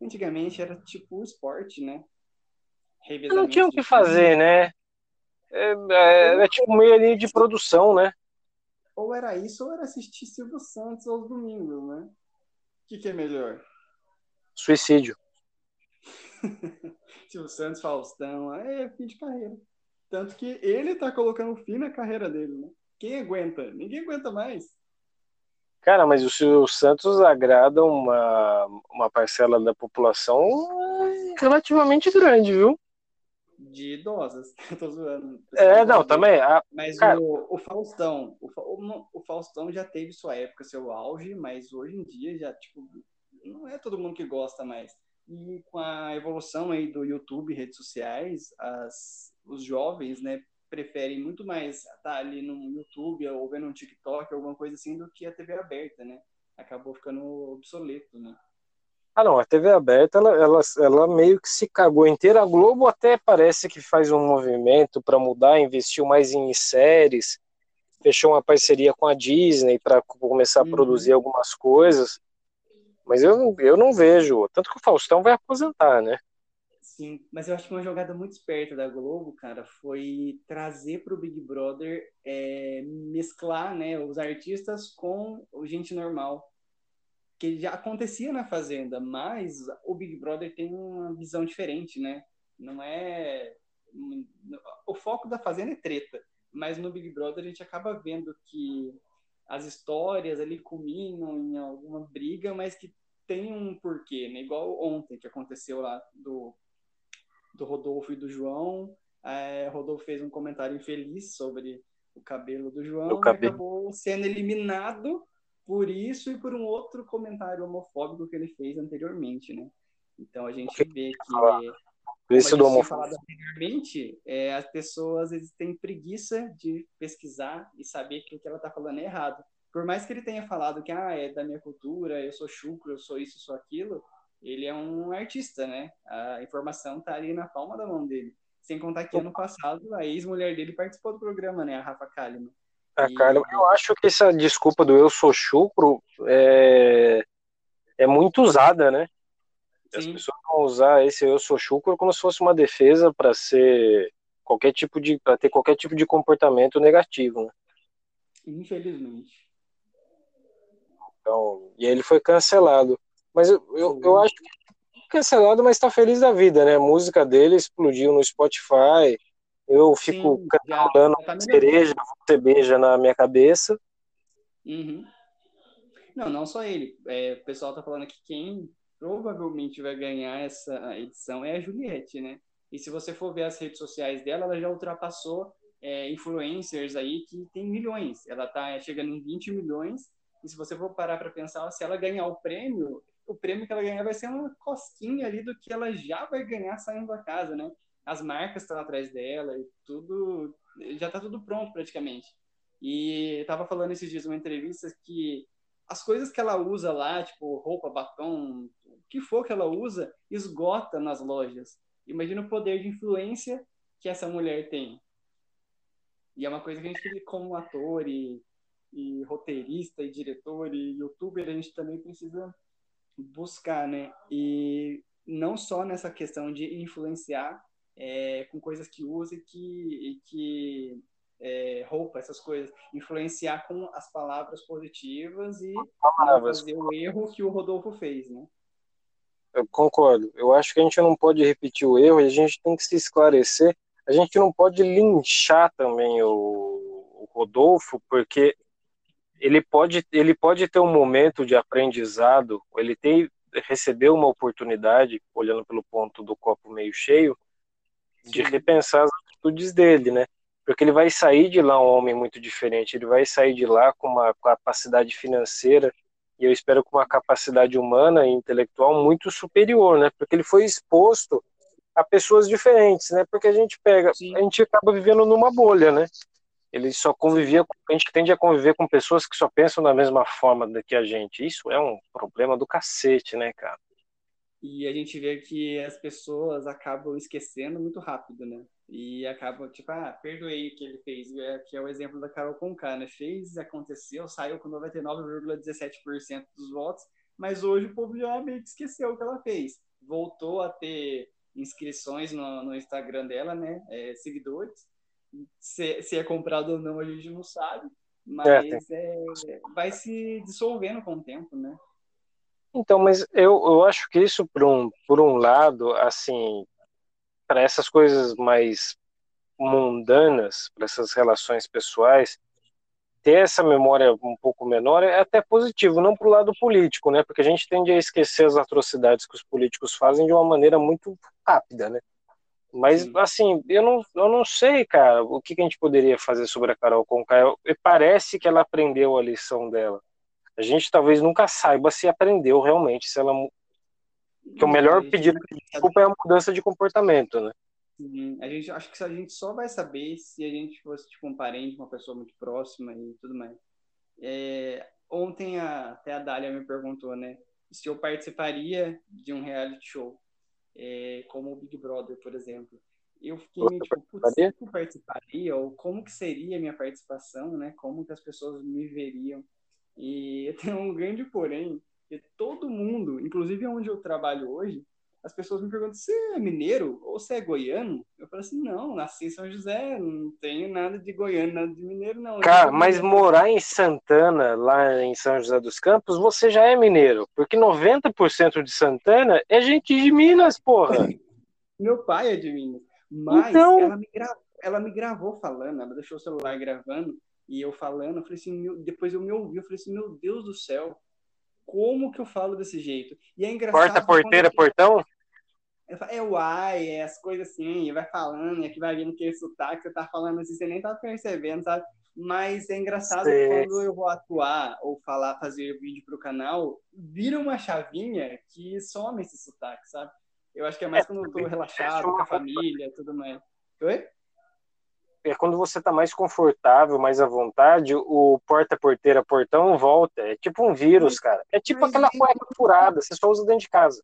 Antigamente era tipo um esporte, né?
Não tinha o que fazer, né? É, é, é tipo meio ali de produção, né?
Ou era isso, ou era assistir Silvio Santos aos domingos, né? O que, que é melhor?
Suicídio.
Silvio Santos, Faustão, é fim de carreira. Tanto que ele tá colocando fim na carreira dele, né? Quem aguenta? Ninguém aguenta mais.
Cara, mas o Silvio Santos agrada uma, uma parcela da população relativamente grande, viu?
de idosas. Tô zoando.
É, não, também. A...
Mas Cara... o, o Faustão, o, o, o, Faustão já teve sua época, seu auge, mas hoje em dia já, tipo, não é todo mundo que gosta mais. E com a evolução aí do YouTube, redes sociais, as, os jovens, né, preferem muito mais estar ali no YouTube ou vendo um TikTok, alguma coisa assim, do que a TV aberta, né? Acabou ficando obsoleto, né?
Ah, não, a TV aberta, ela, ela, ela meio que se cagou inteira. A Globo até parece que faz um movimento para mudar, investiu mais em séries, fechou uma parceria com a Disney para começar a uhum. produzir algumas coisas. Mas eu, eu não vejo. Tanto que o Faustão vai aposentar, né?
Sim, mas eu acho que uma jogada muito esperta da Globo, cara, foi trazer para o Big Brother, é, mesclar né, os artistas com gente normal que já acontecia na Fazenda, mas o Big Brother tem uma visão diferente, né? Não é. O foco da Fazenda é treta, mas no Big Brother a gente acaba vendo que as histórias ali culminam em alguma briga, mas que tem um porquê, né? Igual ontem que aconteceu lá do, do Rodolfo e do João. É, Rodolfo fez um comentário infeliz sobre o cabelo do João e acabou sendo eliminado por isso e por um outro comentário homofóbico que ele fez anteriormente, né? Então a gente vê que
isso do homofóbico.
anteriormente, é, as pessoas às vezes têm preguiça de pesquisar e saber que o que ela está falando é errado. Por mais que ele tenha falado que ah, é da minha cultura, eu sou chucro, eu sou isso, sou aquilo, ele é um artista, né? A informação está ali na palma da mão dele. Sem contar que ano passado a ex-mulher dele participou do programa, né? A Rafa Kalimann.
A e... Carla, eu acho que essa desculpa do eu sou chucro é, é muito usada, né? Sim. As pessoas vão usar esse eu sou chucro como se fosse uma defesa para ser qualquer tipo de para ter qualquer tipo de comportamento negativo, né?
Infelizmente.
Então, e ele foi cancelado. Mas eu, eu, eu acho que cancelado, mas está feliz da vida, né? A música dele explodiu no Spotify. Eu fico Sim, cantando tá cereja, você beija na minha cabeça.
Uhum. Não, não só ele. É, o pessoal tá falando que quem provavelmente vai ganhar essa edição é a Juliette, né? E se você for ver as redes sociais dela, ela já ultrapassou é, influencers aí que tem milhões. Ela tá chegando em 20 milhões. E se você for parar para pensar, se ela ganhar o prêmio, o prêmio que ela ganhar vai ser uma cosquinha ali do que ela já vai ganhar saindo da casa, né? as marcas estão atrás dela e tudo, já está tudo pronto praticamente. E eu tava falando esses dias uma entrevista que as coisas que ela usa lá, tipo roupa, batom, que for que ela usa, esgota nas lojas. Imagina o poder de influência que essa mulher tem. E é uma coisa que a gente, como ator e, e roteirista e diretor e youtuber, a gente também precisa buscar, né? E não só nessa questão de influenciar é, com coisas que usa e que, e que é, roupa, essas coisas, influenciar com as palavras positivas e palavras. fazer o erro que o Rodolfo fez, né?
Eu concordo. Eu acho que a gente não pode repetir o erro e a gente tem que se esclarecer. A gente não pode linchar também o, o Rodolfo, porque ele pode, ele pode ter um momento de aprendizado, ele tem, recebeu uma oportunidade, olhando pelo ponto do copo meio cheio, de Sim. repensar as atitudes dele, né? Porque ele vai sair de lá um homem muito diferente, ele vai sair de lá com uma capacidade financeira e eu espero com uma capacidade humana e intelectual muito superior, né? Porque ele foi exposto a pessoas diferentes, né? Porque a gente pega, Sim. a gente acaba vivendo numa bolha, né? Ele só convivia, a gente tende a conviver com pessoas que só pensam da mesma forma do que a gente. Isso é um problema do cacete, né, cara?
E a gente vê que as pessoas acabam esquecendo muito rápido, né? E acabam, tipo, ah, perdoei o que ele fez, é, que é o exemplo da Carol Conká, né? Fez, aconteceu, saiu com 99,17% dos votos, mas hoje o povo já meio que esqueceu o que ela fez. Voltou a ter inscrições no, no Instagram dela, né? É, seguidores. Se, se é comprado ou não, a gente não sabe, mas é, é, vai se dissolvendo com o tempo, né?
Então, mas eu, eu acho que isso, por um, por um lado, assim, para essas coisas mais mundanas, para essas relações pessoais, ter essa memória um pouco menor é até positivo, não para o lado político, né? Porque a gente tende a esquecer as atrocidades que os políticos fazem de uma maneira muito rápida, né? Mas, Sim. assim, eu não, eu não sei, cara, o que, que a gente poderia fazer sobre a Carol Conká. Parece que ela aprendeu a lição dela a gente talvez nunca saiba se aprendeu realmente, se ela que o melhor pedido de desculpa é a mudança de comportamento, né?
Sim, a gente acho que a gente só vai saber se a gente fosse tipo um parente, uma pessoa muito próxima e tudo mais. É, ontem a, até a Dália me perguntou, né, se eu participaria de um reality show, é, como o Big Brother, por exemplo. Eu fiquei meio tipo, putz, eu participaria? Ou como que seria a minha participação, né? Como que as pessoas me veriam? E tem um grande porém, que todo mundo, inclusive onde eu trabalho hoje, as pessoas me perguntam: você é mineiro ou você é goiano? Eu falo assim: não, nasci em São José, não tenho nada de goiano, nada de mineiro, não.
Cara, mas morar em Santana, lá em São José dos Campos, você já é mineiro, porque 90% de Santana é gente de Minas, porra.
Meu pai é de Minas. Mas então... ela, me gra... ela me gravou falando, ela deixou o celular gravando. E eu falando, eu falei assim, meu, depois eu me ouvi, eu falei assim, meu Deus do céu, como que eu falo desse jeito? E é engraçado.
Porta, porteira, eu... portão?
É o ai, é as coisas assim, e vai falando, e aqui vai vindo aquele sotaque, você tá falando assim, você nem tá percebendo, sabe? Mas é engraçado Sim. quando eu vou atuar ou falar, fazer vídeo pro canal, vira uma chavinha que some esse sotaque, sabe? Eu acho que é mais é, quando eu tô relaxado com a família tudo mais. Oi?
É quando você está mais confortável, mais à vontade, o porta-porteira, portão volta. É tipo um vírus, cara. É tipo aquela cueca furada, você só usa dentro de casa.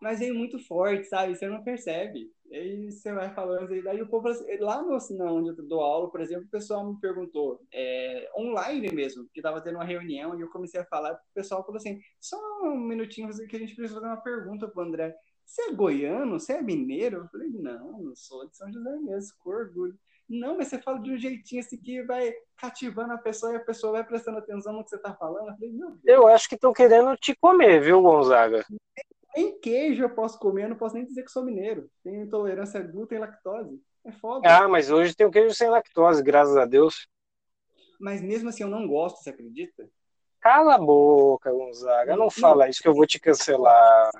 Mas é muito forte, sabe? Você não percebe. E aí você vai falando, e daí o povo, lá no, onde eu dou aula, por exemplo, o pessoal me perguntou, é, online mesmo, que estava tendo uma reunião, e eu comecei a falar, o pessoal falou assim, só um minutinho que a gente precisa fazer uma pergunta pro André. Você é goiano? Você é mineiro? Eu falei, não, não sou de São José mesmo, com orgulho. Não, mas você fala de um jeitinho assim que vai cativando a pessoa e a pessoa vai prestando atenção no que você está falando. Eu, falei,
eu acho que estão querendo te comer, viu, Gonzaga?
Nem queijo eu posso comer, eu não posso nem dizer que sou mineiro. Tenho intolerância a glúten e lactose. É foda.
Ah, mas hoje tem o queijo sem lactose, graças a Deus.
Mas mesmo assim eu não gosto, você acredita?
Cala a boca, Gonzaga. Não, não fala isso que eu vou te cancelar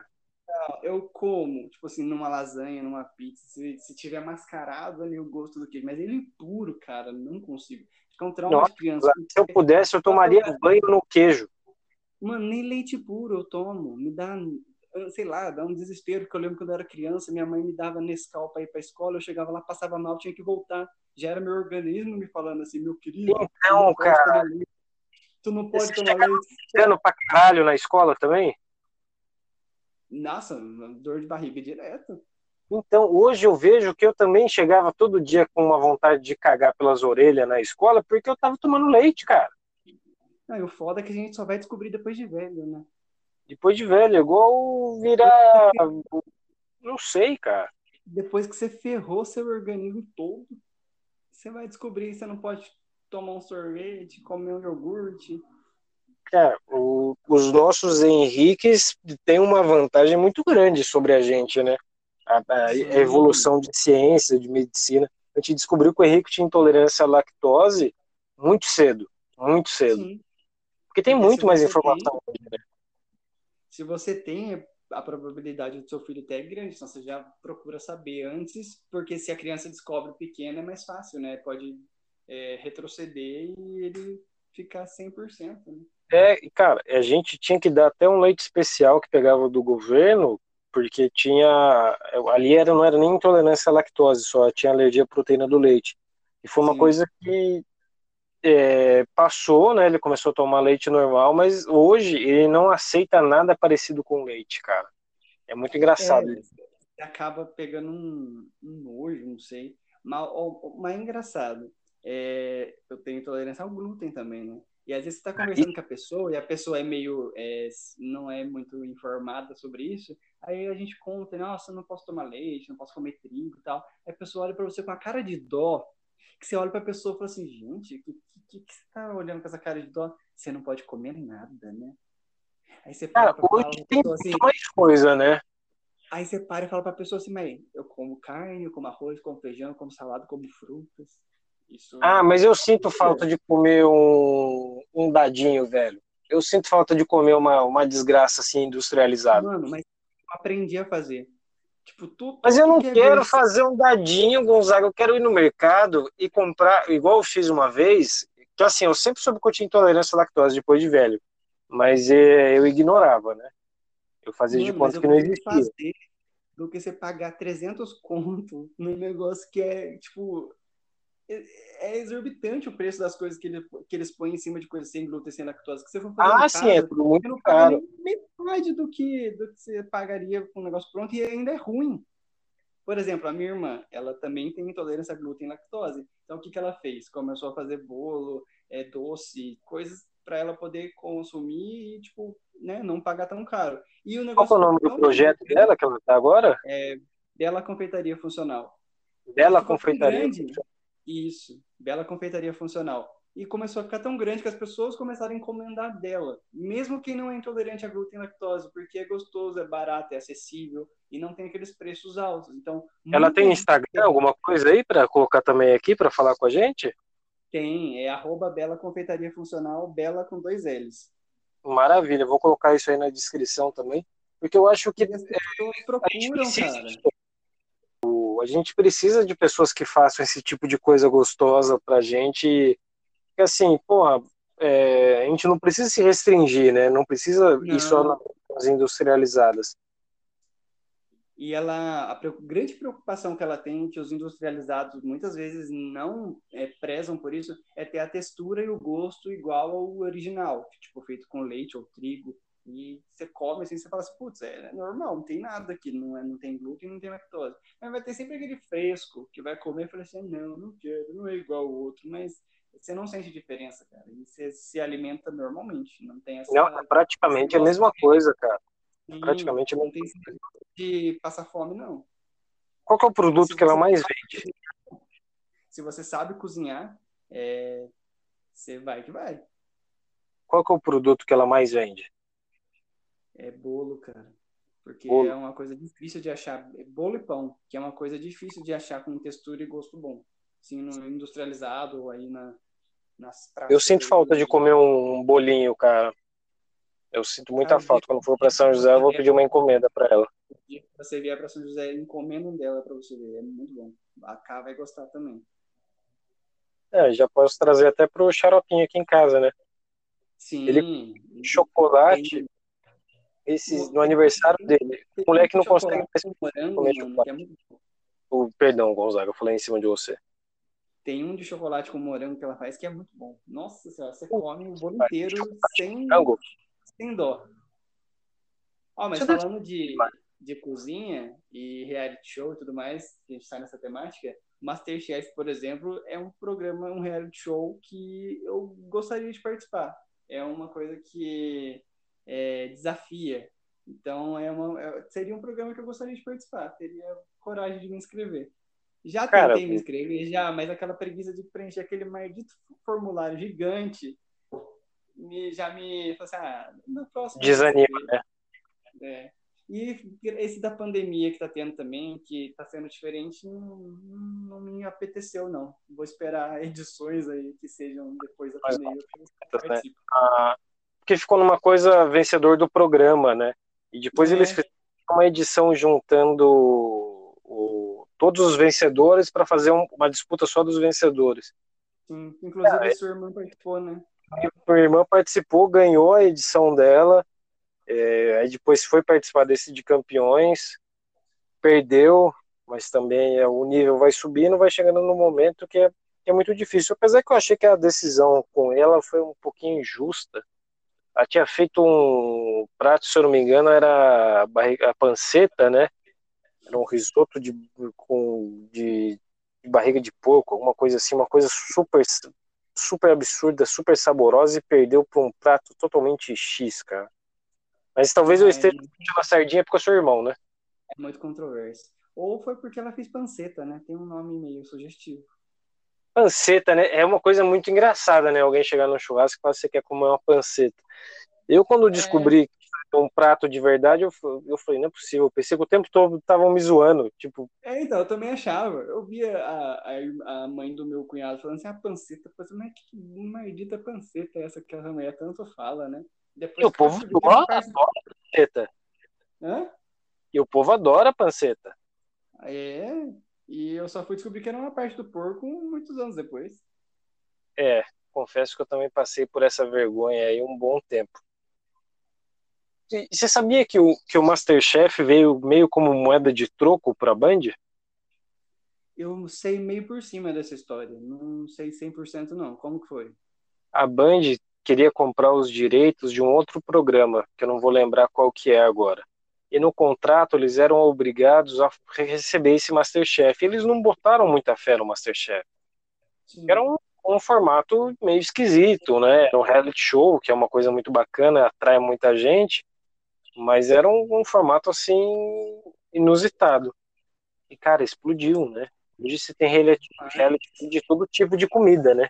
eu como, tipo assim, numa lasanha, numa pizza, se, se tiver mascarado ali o gosto do queijo, mas ele é puro, cara, não consigo. Fica um trauma Nossa, de criança.
Se eu pudesse, eu tomaria banho no queijo.
Mano, nem leite puro eu tomo. Me dá, sei lá, dá um desespero, porque eu lembro quando eu era criança, minha mãe me dava Nescau pra ir pra escola, eu chegava lá, passava mal, tinha que voltar. Já era meu organismo me falando assim, meu querido.
Então, cara.
Tu não pode tomar leite.
Você pra caralho na escola também?
Nossa, dor de barriga direto.
Então, hoje eu vejo que eu também chegava todo dia com uma vontade de cagar pelas orelhas na escola, porque eu tava tomando leite, cara.
Não, e o foda é que a gente só vai descobrir depois de velho, né?
Depois de velho, igual virar. Não sei, cara.
Depois que você ferrou seu organismo todo, você vai descobrir que você não pode tomar um sorvete, comer um iogurte.
Cara, o, os nossos Henriques têm uma vantagem muito grande sobre a gente, né? A, a, evolução de ciência, de medicina. A gente descobriu que o Henrique tinha intolerância à lactose muito cedo. Muito cedo. Sim. Porque tem Porque muito mais informação
tem, né? Se você tem, a probabilidade do seu filho ter é grande, então você já procura saber antes, porque se a criança descobre pequena é mais fácil, né? Pode é, retroceder e ele ficar 100%, né?
É, cara, a gente tinha que dar até um leite especial que pegava do governo, porque tinha. Ali era, não era nem intolerância à lactose, só tinha alergia à proteína do leite. E foi uma Sim. coisa que é, passou, né? Ele começou a tomar leite normal, mas hoje ele não aceita nada parecido com leite, cara. É muito engraçado.
É, acaba pegando um, um nojo, não sei. Mas, mas é engraçado. É, eu tenho intolerância ao glúten também, né? E às vezes você está conversando com a pessoa e a pessoa é meio. É, não é muito informada sobre isso. Aí a gente conta, nossa, não posso tomar leite, não posso comer trigo e tal. Aí a pessoa olha para você com a cara de dó que você olha pra pessoa e fala assim, gente, que, que, que você tá olhando com essa cara de dó? Você não pode comer nada, né?
Aí você para Cara, hoje tem assim, mais coisa, né?
Aí você para e fala pra pessoa assim, mas eu como carne, eu como arroz, como feijão, como salada, como frutas.
Isso... Ah, mas eu sinto falta de comer um, um dadinho, velho. Eu sinto falta de comer uma, uma desgraça assim industrializada.
Mano, mas eu aprendi a fazer.
Tipo, tu, Mas eu não que quero fazer um dadinho, Gonzaga. Eu quero ir no mercado e comprar, igual eu fiz uma vez. Que assim, eu sempre soube que eu tinha intolerância à lactose depois de velho. Mas é, eu ignorava, né? Eu fazia Mano, de conta que não existia.
Do que você pagar 300 conto num negócio que é, tipo, é, é exorbitante o preço das coisas que, ele, que eles põem em cima de coisas sem glúten, sem lactose. Que você for fazer
ah, casa, sim, é tudo muito não caro.
metade do que, do que você pagaria com um negócio pronto e ainda é ruim. Por exemplo, a minha irmã, ela também tem intolerância a glúten e lactose. Então, o que, que ela fez? Começou a fazer bolo, é, doce, coisas para ela poder consumir e, tipo, né, não pagar tão caro. E o negócio
Qual é o nome do projeto dela que ela está agora?
É Bela Confeitaria Funcional.
Bela Confeitaria
grande, isso, Bela Confeitaria Funcional. E começou a ficar tão grande que as pessoas começaram a encomendar dela, mesmo quem não é intolerante a glúten e lactose, porque é gostoso, é barato, é acessível e não tem aqueles preços altos. Então,
ela tem Instagram, alguma coisa aí para colocar também aqui para falar com a gente?
Tem, é arroba Bela Confeitaria Funcional, Bela com dois L's.
Maravilha, vou colocar isso aí na descrição também, porque eu acho que
as pessoas é, procuram, cara
a gente precisa de pessoas que façam esse tipo de coisa gostosa pra gente. Assim, pô, é, a gente não precisa se restringir, né? Não precisa não. ir só nas industrializadas.
E ela, a grande preocupação que ela tem, que os industrializados muitas vezes não é, prezam por isso, é ter a textura e o gosto igual ao original, tipo feito com leite ou trigo. E você come assim, você fala assim, putz, é, normal, não tem nada aqui, não, é, não tem glúten, não tem lactose. Mas vai ter sempre aquele fresco que vai comer e fala assim, não, não quero, não é igual ao outro, mas você não sente diferença, cara. E você se alimenta normalmente, não tem essa...
Não, é praticamente a mesma coisa, cara. Sim, praticamente a mesma
coisa. Não tem de passar fome, não.
Qual é o produto que ela mais vende?
Se você sabe cozinhar, é, você vai que vai.
Qual é o produto que ela mais vende?
É bolo, cara. Porque bolo. é uma coisa difícil de achar. É bolo e pão, que é uma coisa difícil de achar com textura e gosto bom. Assim, no industrializado ou aí na, nas
praças. Eu sinto falta de comer um bolinho, cara. Eu sinto muita falta. Quando for para São José, eu vou pedir uma encomenda para ela.
Se você vier para São José, encomenda um dela para você ver. É muito bom. A Cá vai gostar também.
É, já posso trazer até pro xaropinho aqui em casa, né?
Sim.
Ele chocolate. Tem esse, no aniversário dele. O moleque não consegue mais comer chocolate. É o, perdão, Gonzaga, eu falei em cima de você.
Tem um de chocolate com morango que ela faz que é muito bom. Nossa senhora, você come o bolo inteiro sem, sem dó. Ó, mas falando de, de cozinha e reality show e tudo mais, que a gente está nessa temática, Masterchef, por exemplo, é um programa, um reality show que eu gostaria de participar. é uma coisa que é, desafia. Então, é uma, é, seria um programa que eu gostaria de participar, teria coragem de me inscrever. Já Cara, tentei me inscrever, já, mas aquela preguiça de preencher aquele maldito formulário gigante me, já me. Assim, ah, no próximo.
Desanima, né?
É. E esse da pandemia que tá tendo também, que tá sendo diferente, não, não me apeteceu, não. Vou esperar edições aí que sejam depois da pandemia. Né?
Ah, porque ficou numa coisa vencedor do programa, né? E depois é. eles fizeram uma edição juntando o, todos os vencedores para fazer um, uma disputa só dos vencedores.
Sim, inclusive é, a sua irmã participou, né?
Minha irmã participou, ganhou a edição dela é, aí depois foi participar desse de campeões, perdeu, mas também é, o nível vai subindo, vai chegando no momento que é, que é muito difícil. Apesar que eu achei que a decisão com ela foi um pouquinho injusta. Ela tinha feito um prato, se eu não me engano, era a, panceta, né? Era um risoto de, com, de, de barriga de porco, alguma coisa assim, uma coisa super super absurda, super saborosa e perdeu para um prato totalmente X, cara. Mas talvez eu esteja puxando a sardinha porque eu sou irmão, né?
É muito controverso. Ou foi porque ela fez panceta, né? Tem um nome meio sugestivo.
Panceta, né? É uma coisa muito engraçada, né? Alguém chegar no churrasco e falar que você quer comer uma panceta. Eu, quando é... descobri um prato de verdade, eu, eu falei, não é possível. Eu pensei que o tempo todo estavam me zoando. Tipo...
É, então, eu também achava. Eu via a, a, a mãe do meu cunhado falando assim, a panceta. Eu falei, mas que maldita panceta é essa que a mulher tanto fala, né?
Depois e o povo adora, adora panceta. Hã? E o povo adora panceta.
É, e eu só fui descobrir que era uma parte do porco muitos anos depois.
É, confesso que eu também passei por essa vergonha aí um bom tempo. E você sabia que o, que o Masterchef veio meio como moeda de troco para a Band?
Eu sei meio por cima dessa história, não sei 100% não. Como que foi?
A Band queria comprar os direitos de um outro programa, que eu não vou lembrar qual que é agora. E no contrato eles eram obrigados a receber esse Masterchef. Eles não botaram muita fé no Masterchef. Sim. Era um, um formato meio esquisito, né? Era um reality show, que é uma coisa muito bacana, atrai muita gente, mas era um, um formato assim inusitado. E cara, explodiu, né? Hoje você tem reality, reality de todo tipo de comida, né?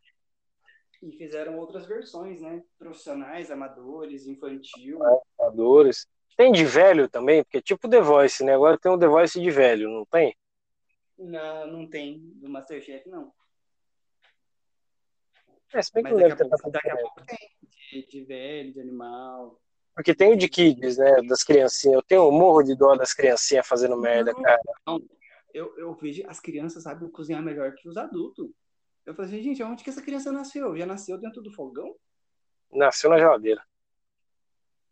e fizeram outras versões, né? Profissionais, amadores, infantil.
amadores. Tem de velho também, porque é tipo The Voice, né? Agora tem o The Voice de velho, não tem?
Não, não tem. Do Masterchef, não.
É, se bem
que Mas daqui, a pouco, daqui a pouco tem. De, de velho, de animal.
Porque tem o de kids, né? Das criancinhas. Eu tenho um morro de dó das criancinhas fazendo merda, não, cara. Não.
Eu, eu vejo as crianças sabem cozinhar melhor que os adultos. Eu falei assim, gente, onde que essa criança nasceu? Já nasceu dentro do fogão?
Nasceu na geladeira.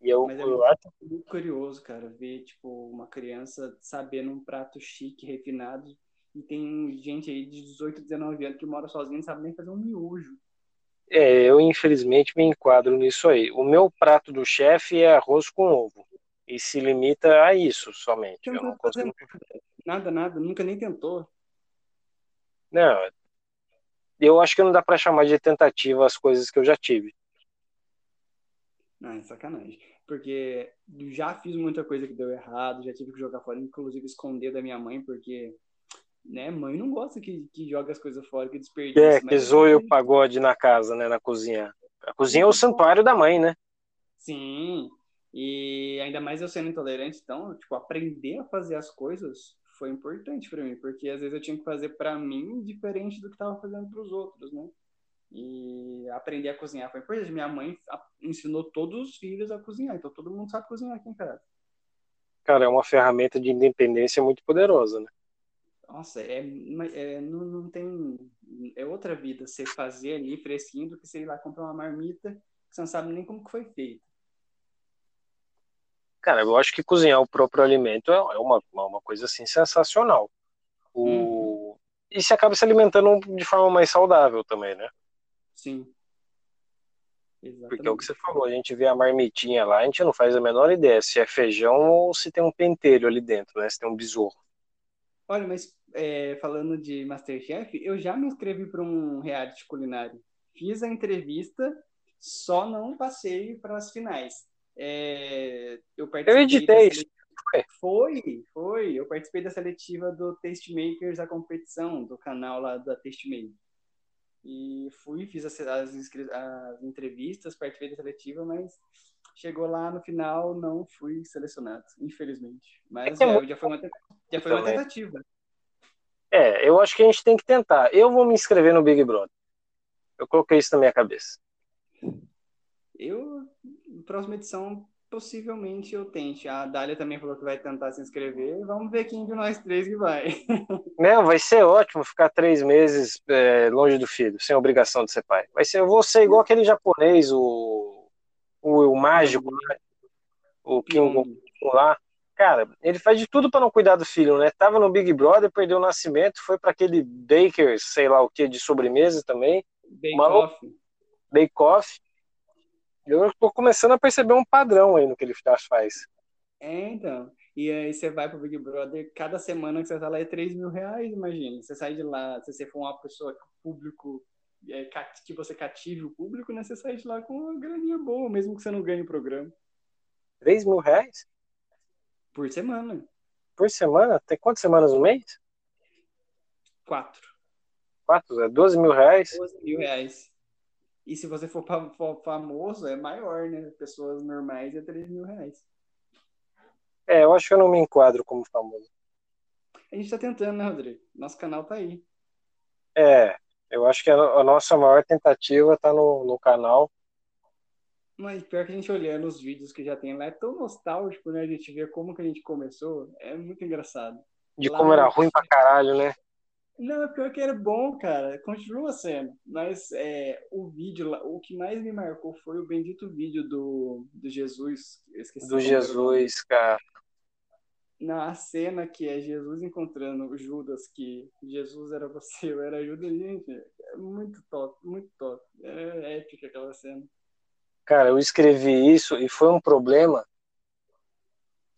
E eu, Mas é eu acho muito curioso, cara, ver tipo uma criança sabendo um prato chique, refinado, e tem gente aí de 18, 19 anos que mora sozinha e não sabe nem fazer um miojo.
É, eu infelizmente me enquadro nisso aí. O meu prato do chefe é arroz com ovo. E se limita a isso somente. Eu não consigo...
Nada, nada, nunca nem tentou.
Não, eu acho que não dá para chamar de tentativa as coisas que eu já tive.
Não, é sacanagem. Porque já fiz muita coisa que deu errado, já tive que jogar fora, inclusive esconder da minha mãe, porque, né, mãe não gosta que, que joga as coisas fora, que desperdiça.
É, que zoe o pagode na casa, né, na cozinha. A cozinha é o santuário da mãe, né?
Sim, e ainda mais eu sendo intolerante, então, tipo, aprender a fazer as coisas foi importante para mim, porque às vezes eu tinha que fazer para mim diferente do que estava fazendo para os outros, né? E aprender a cozinhar foi importante. Minha mãe ensinou todos os filhos a cozinhar, então todo mundo sabe cozinhar aqui em casa.
Cara, é uma ferramenta de independência muito poderosa, né?
Nossa, é, é não, não tem. É outra vida você fazer ali fresquinho do que você ir lá comprar uma marmita que você não sabe nem como que foi feita.
Cara, eu acho que cozinhar o próprio alimento é, é uma, uma coisa assim sensacional. O... Hum. E se acaba se alimentando de forma mais saudável também, né?
Sim.
Exatamente. Porque é o que você falou, a gente vê a marmitinha lá, a gente não faz a menor ideia se é feijão ou se tem um pentelho ali dentro, né? Se tem um besouro.
Olha, mas é, falando de Masterchef, eu já me inscrevi para um reality culinário. Fiz a entrevista, só não passei para as finais. É,
eu, eu editei.
Foi, foi. Eu participei da seletiva do Tastemakers, a competição do canal lá da Tastemaker. E fui, fiz as, as, as entrevistas, participei da seletiva, mas chegou lá no final, não fui selecionado, infelizmente. Mas é já, já, foi uma, já foi uma tentativa.
É, eu acho que a gente tem que tentar. Eu vou me inscrever no Big Brother. Eu coloquei isso na minha cabeça.
Eu, próxima edição, possivelmente eu tente. A Dália também falou que vai tentar se inscrever. Vamos ver quem de nós três que vai.
Não, vai ser ótimo ficar três meses é, longe do filho, sem obrigação de ser pai. Vai ser, eu vou ser igual aquele japonês, o, o, o mágico, né? o Kim lá. Cara, ele faz de tudo para não cuidar do filho, né? Tava no Big Brother, perdeu o nascimento, foi para aquele Baker, sei lá o que, de sobremesa também.
Bake Off.
Bake Off eu estou começando a perceber um padrão aí no que ele faz.
É, então. E aí você vai pro Big Brother, cada semana que você tá lá é 3 mil reais, imagina. Você sai de lá, se você for uma pessoa que o público, é, que você cative o público, né? Você sai de lá com uma graninha boa, mesmo que você não ganhe o programa.
3 mil reais?
Por semana.
Por semana? Tem quantas semanas no mês?
Quatro.
Quatro? É 12 mil reais?
12 mil reais. E se você for, for famoso, é maior, né? Pessoas normais é 3 mil reais.
É, eu acho que eu não me enquadro como famoso.
A gente tá tentando, né, Rodrigo? Nosso canal tá aí.
É, eu acho que a, nossa maior tentativa tá no, no canal.
Mas pior que a gente olhando os vídeos que já tem lá, é tão nostálgico, né? A gente ver como que a gente começou. É muito engraçado.
De lá como era ruim pra caralho, né?
Não, é pior que era bom, cara. Continua sendo. Mas é, o vídeo, o que mais me marcou foi o bendito vídeo do, do Jesus.
do Jesus, cara.
Na cena que é Jesus encontrando o Judas, que Jesus era você, eu era Judas, gente, é muito top, muito top. É épica aquela cena.
Cara, eu escrevi isso e foi um problema,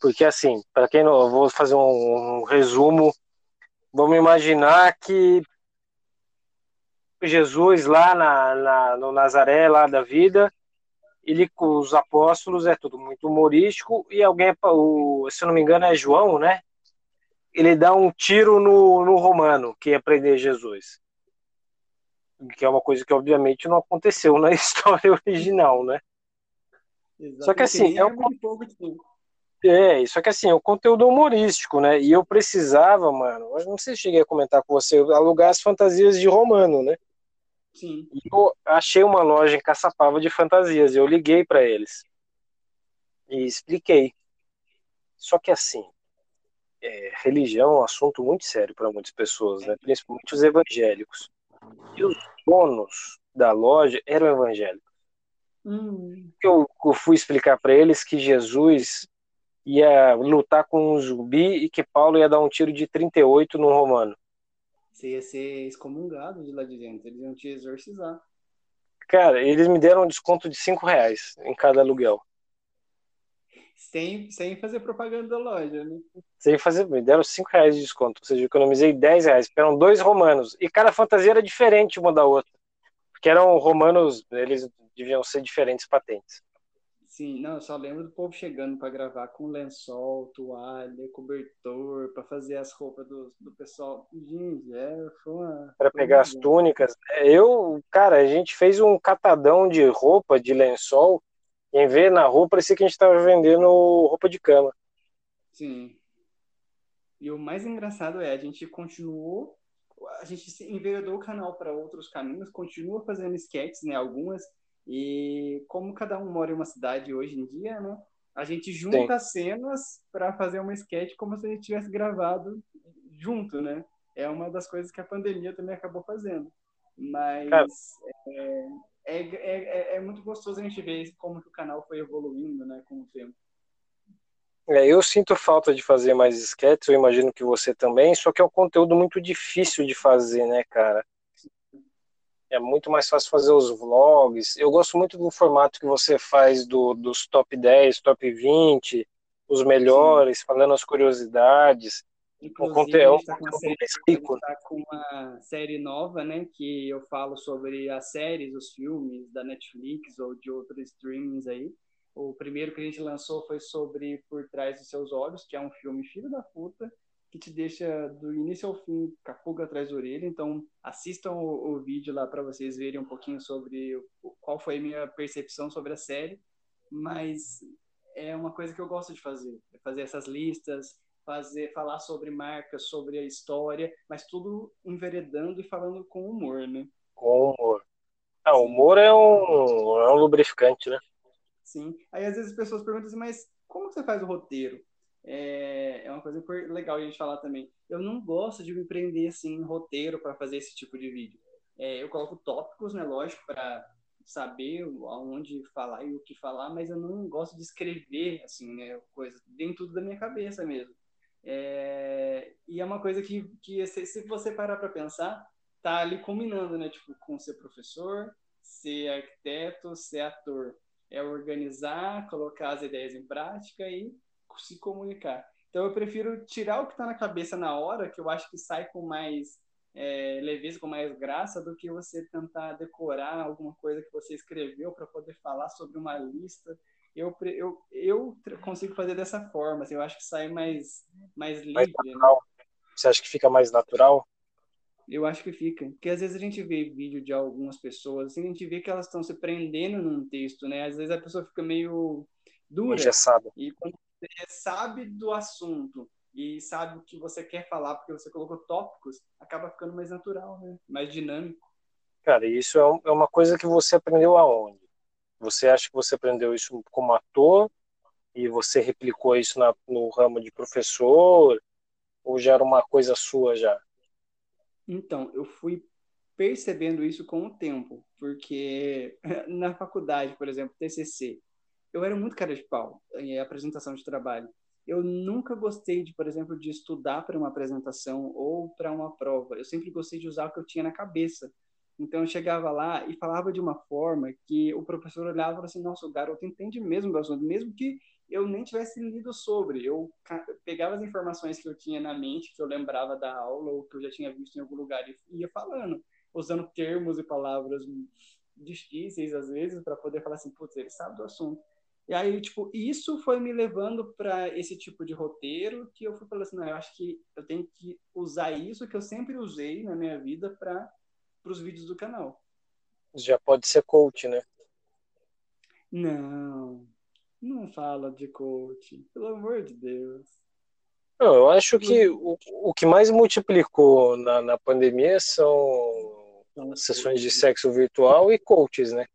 porque assim, para quem não, eu vou fazer um, um resumo Vamos imaginar que Jesus lá na, na, no Nazaré, lá da vida, ele com os apóstolos é tudo muito humorístico e alguém, o, se eu não me engano é João, né? Ele dá um tiro no, no romano que ia prender Jesus. Que é uma coisa que obviamente não aconteceu na história original, né? Exatamente. Só que assim, é um, é, só que assim, é o conteúdo humorístico, né? E eu precisava, mano, eu não sei se cheguei a comentar com você, alugar as fantasias de Romano, né?
Sim.
E eu achei uma loja em Caçapava de fantasias, eu liguei para eles e expliquei. Só que assim, é, religião é um assunto muito sério para muitas pessoas, né? Principalmente os evangélicos. E os donos da loja eram evangélicos.
Hum.
Eu, eu fui explicar para eles que Jesus ia lutar com um zumbi e que Paulo ia dar um tiro de 38 no romano.
Você ia ser excomungado de lá de dentro, eles iam te exorcizar.
Cara, eles me deram um desconto de 5 reais em cada aluguel.
Sem, sem fazer propaganda da loja, né?
Sem fazer, me deram 5 reais de desconto, ou seja, eu economizei 10 reais, eram dois romanos, e cada fantasia era diferente uma da outra, porque eram romanos, eles deviam ser diferentes patentes.
Sim, não, eu só lembro do povo chegando para gravar com lençol, toalha, cobertor, para fazer as roupas do, do pessoal. Gente, é, foi uma.
Para pegar as túnicas. Eu, cara, a gente fez um catadão de roupa, de lençol, e em ver na rua parecia que a gente estava vendendo roupa de cama.
Sim. E o mais engraçado é, a gente continuou, a gente enveredou o canal para outros caminhos, continua fazendo sketches, né, algumas e como cada um mora em uma cidade hoje em dia, né? A gente junta Sim. cenas para fazer uma sketch como se a gente tivesse gravado junto, né? É uma das coisas que a pandemia também acabou fazendo. Mas é, é, é, é, muito gostoso a gente ver como que o canal foi evoluindo, né, com o tempo.
É, eu sinto falta de fazer mais sketches, eu imagino que você também, só que é um conteúdo muito difícil de fazer, né, cara? É muito mais fácil fazer os vlogs. Eu gosto muito do formato que você faz do, dos top 10, top 20, os melhores, Sim. falando as curiosidades.
Inclusive, o conteúdo está com, série, tá com uma série nova, né? Que eu falo sobre as séries, os filmes da Netflix ou de outros streamings aí. O primeiro que a gente lançou foi sobre Por Trás dos Seus Olhos, que é um filme filho da puta, que te deixa do início ao fim com a pulga atrás da orelha. Então, assistam o, o vídeo lá para vocês verem um pouquinho sobre qual foi a minha percepção sobre a série. Mas é uma coisa que eu gosto de fazer, é fazer essas listas, fazer, falar sobre marcas, sobre a história, mas tudo enveredando e falando com humor, né?
Com humor. Ah, o humor é um, é um lubrificante, né?
Sim. Aí às vezes as pessoas perguntam assim, mas como você faz o roteiro? É, é uma coisa legal a gente falar também. Eu não gosto de me prender assim em roteiro para fazer esse tipo de vídeo. É, eu coloco tópicos, né, lógico, para saber aonde falar e o que falar, mas eu não gosto de escrever assim, né, coisa, dentro tudo da minha cabeça mesmo. É, e é uma coisa que, que se você parar para pensar, tá ali combinando, né? Tipo, com ser professor, ser arquiteto, ser ator. É organizar, colocar as ideias em prática e se comunicar. Então eu prefiro tirar o que está na cabeça na hora, que eu acho que sai com mais é, leveza, com mais graça, do que você tentar decorar alguma coisa que você escreveu para poder falar sobre uma lista eu, eu, eu consigo fazer dessa forma. Assim, eu acho que sai mais, mais livre. Mais
né? Você acha que fica mais natural?
Eu acho que fica. Porque às vezes a gente vê vídeo de algumas pessoas, assim, a gente vê que elas estão se prendendo num texto, né? Às vezes a pessoa fica meio dura.
Engessada.
E quando sabe do assunto e sabe o que você quer falar, porque você colocou tópicos, acaba ficando mais natural, né? Mais dinâmico.
Cara, isso é, é uma coisa que você aprendeu aonde? Você acha que você aprendeu isso como ator e você replicou isso na, no ramo de professor ou já era uma coisa sua já?
Então, eu fui percebendo isso com o tempo, porque na faculdade, por exemplo, TCC, eu era muito cara de pau em apresentação de trabalho. Eu nunca gostei de, por exemplo, de estudar para uma apresentação ou para uma prova. Eu sempre gostei de usar o que eu tinha na cabeça. Então eu chegava lá e falava de uma forma que o professor olhava e falava assim: nossa, o garoto entende mesmo do assunto, mesmo que eu nem tivesse lido sobre. Eu pegava as informações que eu tinha na mente, que eu lembrava da aula ou que eu já tinha visto em algum lugar e ia falando, usando termos e palavras difíceis às vezes para poder falar assim: putz, ele sabe do assunto. E aí, tipo, isso foi me levando para esse tipo de roteiro que eu fui falando assim: não, eu acho que eu tenho que usar isso que eu sempre usei na minha vida para os vídeos do canal.
Já pode ser coach, né?
Não, não fala de coach, pelo amor de Deus.
Não, eu acho que o, o que mais multiplicou na, na pandemia são sessões de sexo virtual e coaches, né?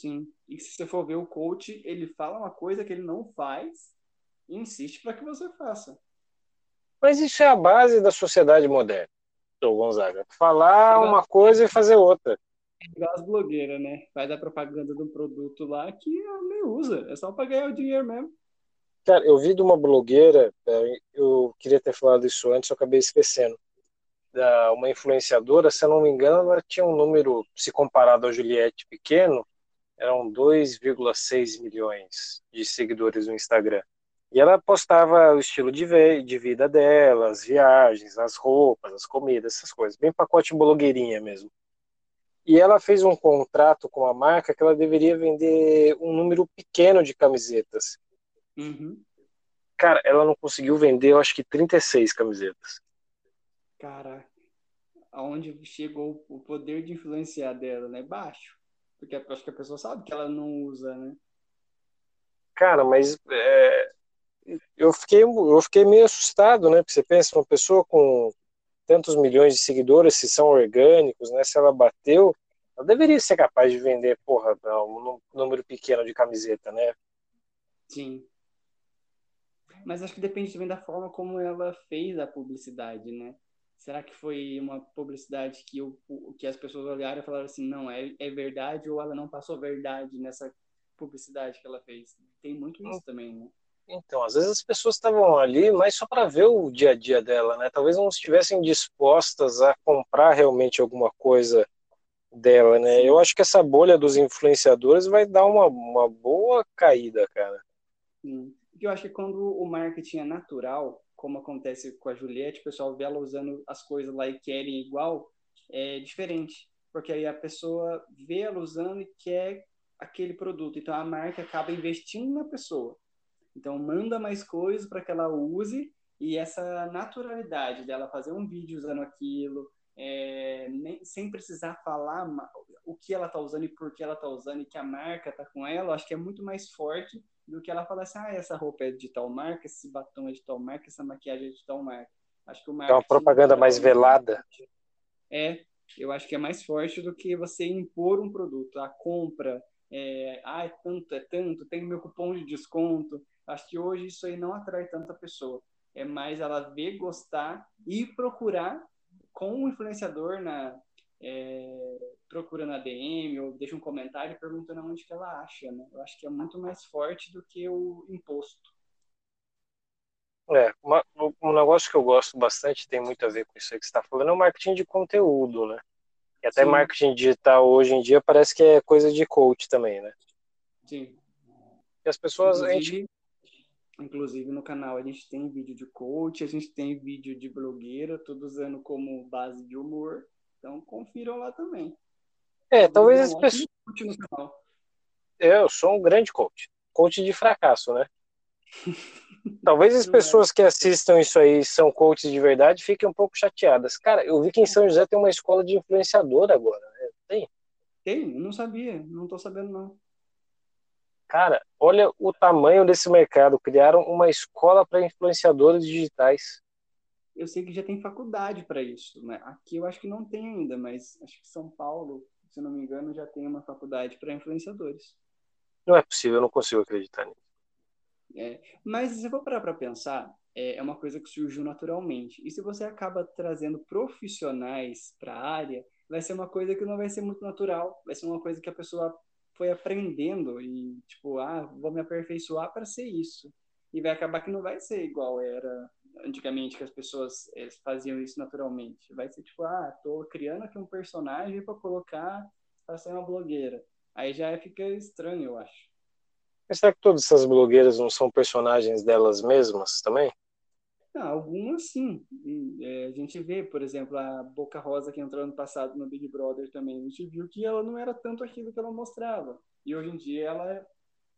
Sim. E se você for ver o coach, ele fala uma coisa que ele não faz e insiste para que você faça.
Mas isso é a base da sociedade moderna. Doutor Gonzaga. Falar uma coisa e fazer outra.
Igual as blogueiras, né? Faz a propaganda de um produto lá que nem usa. É só para ganhar o dinheiro mesmo.
Cara, eu vi de uma blogueira, é, eu queria ter falado isso antes, eu acabei esquecendo. Uma influenciadora, se eu não me engano, ela tinha um número, se comparado a Juliette pequeno, eram 2,6 milhões de seguidores no Instagram. E ela postava o estilo de, de vida dela, as viagens, as roupas, as comidas, essas coisas, bem pacote blogueirinha mesmo. E ela fez um contrato com a marca que ela deveria vender um número pequeno de camisetas.
Uhum.
Cara, ela não conseguiu vender, eu acho que 36 camisetas.
Cara, aonde chegou o poder de influenciar dela, né? Baixo. Porque acho que a pessoa sabe que ela não usa, né?
Cara, mas é, eu fiquei, eu fiquei meio assustado, né? Porque você pensa, uma pessoa com tantos milhões de seguidores, se são orgânicos, né? Se ela bateu, ela deveria ser capaz de vender, porra, um número pequeno de camiseta, né?
Sim. Mas acho que depende também da forma como ela fez a publicidade, né? Será que foi uma publicidade que, o, que as pessoas olharam e falaram assim, não, é, é verdade, ou ela não passou verdade nessa publicidade que ela fez? Tem muito isso também, né?
Então, às vezes as pessoas estavam ali mais só para ver o dia a dia dela, né? Talvez não estivessem dispostas a comprar realmente alguma coisa dela, né? Eu acho que essa bolha dos influenciadores vai dar uma, uma boa caída, cara.
Sim. Porque eu acho que quando o marketing é natural, como acontece com a Juliette, o pessoal vê ela usando as coisas lá e querem igual, é diferente. Porque aí a pessoa vê ela usando e quer aquele produto. Então a marca acaba investindo na pessoa. Então manda mais coisas para que ela use e essa naturalidade dela fazer um vídeo usando aquilo, é, nem, sem precisar falar o que ela está usando e por que ela está usando e que a marca está com ela, acho que é muito mais forte do que ela falar assim, ah, essa roupa é de tal marca, esse batom é de tal marca, essa maquiagem é de tal marca. Acho que o
É uma propaganda mais velada.
É, eu acho que é mais forte do que você impor um produto. A compra, é, ah, é tanto, é tanto, tem meu cupom de desconto. Acho que hoje isso aí não atrai tanta pessoa. É mais ela ver, gostar e procurar com o influenciador na é, procura na DM ou deixa um comentário perguntando onde que ela acha, né? Eu acho que é muito mais forte do que o imposto.
É, uma, um negócio que eu gosto bastante, tem muito a ver com isso aí que você está falando, é o marketing de conteúdo, né? E até Sim. marketing digital hoje em dia parece que é coisa de coach também, né?
Sim.
E as pessoas.
Inclusive, gente... inclusive no canal a gente tem vídeo de coach, a gente tem vídeo de blogueira, tudo usando como base de humor. Então confiram lá também.
É, talvez as pessoas. É, eu sou um grande coach. Coach de fracasso, né? Talvez as é. pessoas que assistam isso aí são coaches de verdade fiquem um pouco chateadas. Cara, eu vi que em São José tem uma escola de influenciador agora. Né? Tem?
Tem? Eu não sabia. Não tô sabendo, não.
Cara, olha o tamanho desse mercado. Criaram uma escola para influenciadores digitais
eu sei que já tem faculdade para isso. Né? Aqui eu acho que não tem ainda, mas acho que São Paulo, se não me engano, já tem uma faculdade para influenciadores.
Não é possível, eu não consigo acreditar nisso.
É, mas se eu for parar para pensar, é, é uma coisa que surgiu naturalmente. E se você acaba trazendo profissionais para a área, vai ser uma coisa que não vai ser muito natural, vai ser uma coisa que a pessoa foi aprendendo e, tipo, ah, vou me aperfeiçoar para ser isso. E vai acabar que não vai ser igual era antigamente que as pessoas faziam isso naturalmente. Vai ser tipo, ah, tô criando aqui um personagem para colocar para ser uma blogueira. Aí já fica estranho, eu acho.
Mas será que todas essas blogueiras não são personagens delas mesmas também?
Não, algumas sim. É, a gente vê, por exemplo, a Boca Rosa que entrou ano passado no Big Brother também. A gente viu que ela não era tanto aquilo que ela mostrava. E hoje em dia ela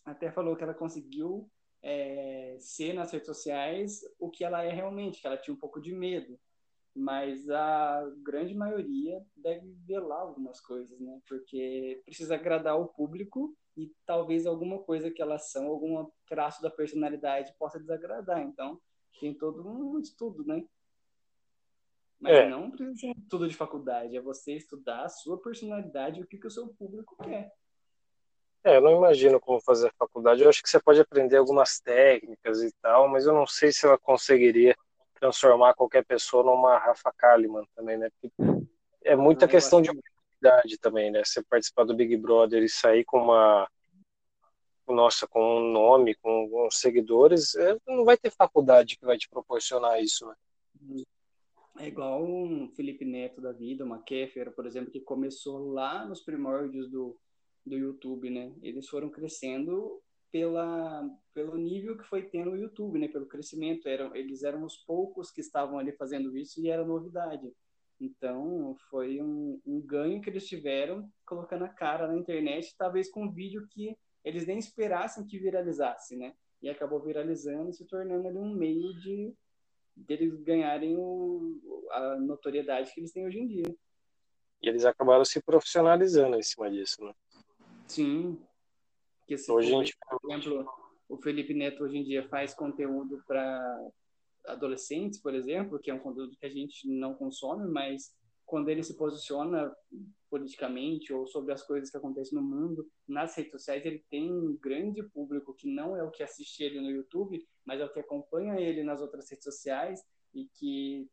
até falou que ela conseguiu é, ser nas redes sociais o que ela é realmente, que ela tinha um pouco de medo. Mas a grande maioria deve velar algumas coisas, né? Porque precisa agradar o público e talvez alguma coisa que elas são, algum traço da personalidade possa desagradar. Então, tem todo um estudo, né? Mas é. não precisa ser tudo de faculdade, é você estudar a sua personalidade e o que, que o seu público quer.
É, eu não imagino como fazer a faculdade. Eu acho que você pode aprender algumas técnicas e tal, mas eu não sei se ela conseguiria transformar qualquer pessoa numa Rafa Kalimann também, né? Porque é muita questão de oportunidade também, né? Você participar do Big Brother e sair com uma nossa, com um nome, com, com seguidores, é, não vai ter faculdade que vai te proporcionar isso, né?
É igual um Felipe Neto da vida, uma Kéfera, por exemplo, que começou lá nos primórdios do, do YouTube, né? Eles foram crescendo pela pelo nível que foi tendo o YouTube, né? Pelo crescimento, eram eles eram os poucos que estavam ali fazendo isso e era novidade. Então, foi um, um ganho que eles tiveram colocando a cara na internet, talvez com um vídeo que eles nem esperassem que viralizasse, né? E acabou viralizando e se tornando ali um meio de deles ganharem o, a notoriedade que eles têm hoje em dia.
E eles acabaram se profissionalizando em cima disso, né?
Sim. Porque se hoje gente... por exemplo, o Felipe Neto hoje em dia faz conteúdo para adolescentes, por exemplo, que é um conteúdo que a gente não consome, mas quando ele se posiciona politicamente ou sobre as coisas que acontecem no mundo, nas redes sociais, ele tem um grande público que não é o que assiste ele no YouTube, mas é o que acompanha ele nas outras redes sociais e que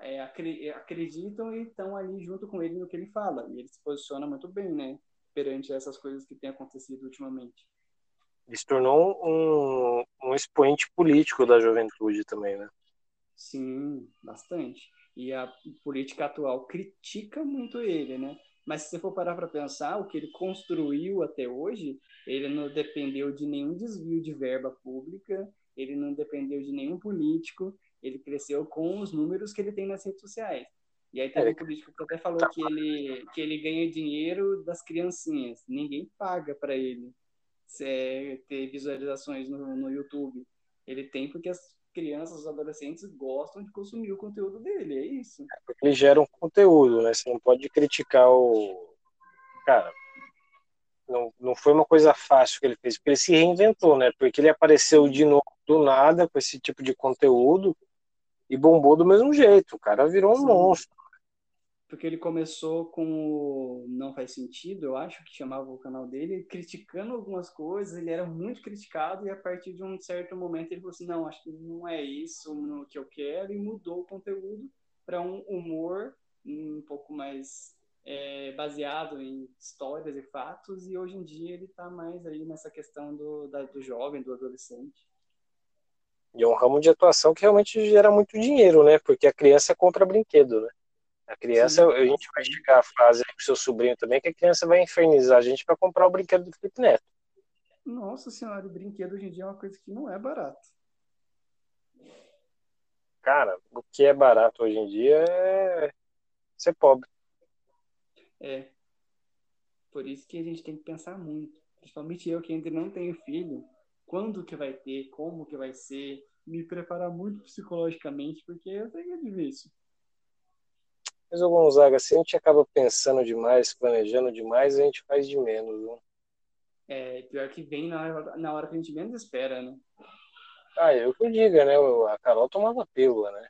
é, acreditam e estão ali junto com ele no que ele fala. E ele se posiciona muito bem, né? Perante essas coisas que têm acontecido ultimamente.
Ele se tornou um, um expoente político da juventude também, né?
Sim, bastante. E a política atual critica muito ele, né? Mas se você for parar para pensar, o que ele construiu até hoje, ele não dependeu de nenhum desvio de verba pública, ele não dependeu de nenhum político, ele cresceu com os números que ele tem nas redes sociais. E aí teve é. um político que até falou que ele, que ele ganha dinheiro das criancinhas. Ninguém paga para ele é, ter visualizações no, no YouTube. Ele tem porque as crianças, os adolescentes gostam de consumir o conteúdo dele, é isso.
Porque ele gera um conteúdo, né? Você não pode criticar o. Cara, não, não foi uma coisa fácil que ele fez, porque ele se reinventou, né? Porque ele apareceu de novo do nada com esse tipo de conteúdo e bombou do mesmo jeito. O cara virou um Sim. monstro
porque ele começou com o Não Faz Sentido, eu acho que chamava o canal dele, criticando algumas coisas, ele era muito criticado e a partir de um certo momento ele falou assim, não, acho que não é isso que eu quero e mudou o conteúdo para um humor um pouco mais é, baseado em histórias e fatos e hoje em dia ele está mais aí nessa questão do, da, do jovem, do adolescente.
E é um ramo de atuação que realmente gera muito dinheiro, né? Porque a criança compra brinquedo, né? A criança, Sim. a gente vai chegar a fase com seu sobrinho também, que a criança vai infernizar a gente para comprar o brinquedo do Felipe Neto.
Nossa senhora, o brinquedo hoje em dia é uma coisa que não é barato.
Cara, o que é barato hoje em dia é ser pobre.
É. Por isso que a gente tem que pensar muito. Principalmente eu que ainda não tenho filho. Quando que vai ter, como que vai ser, me preparar muito psicologicamente, porque eu tenho que é difícil.
Mas o Gonzaga, se a gente acaba pensando demais, planejando demais, a gente faz de menos, né?
É, pior que vem na hora, na hora que a gente menos espera, né?
Ah, eu que diga, né? A Carol tomava pílula, né?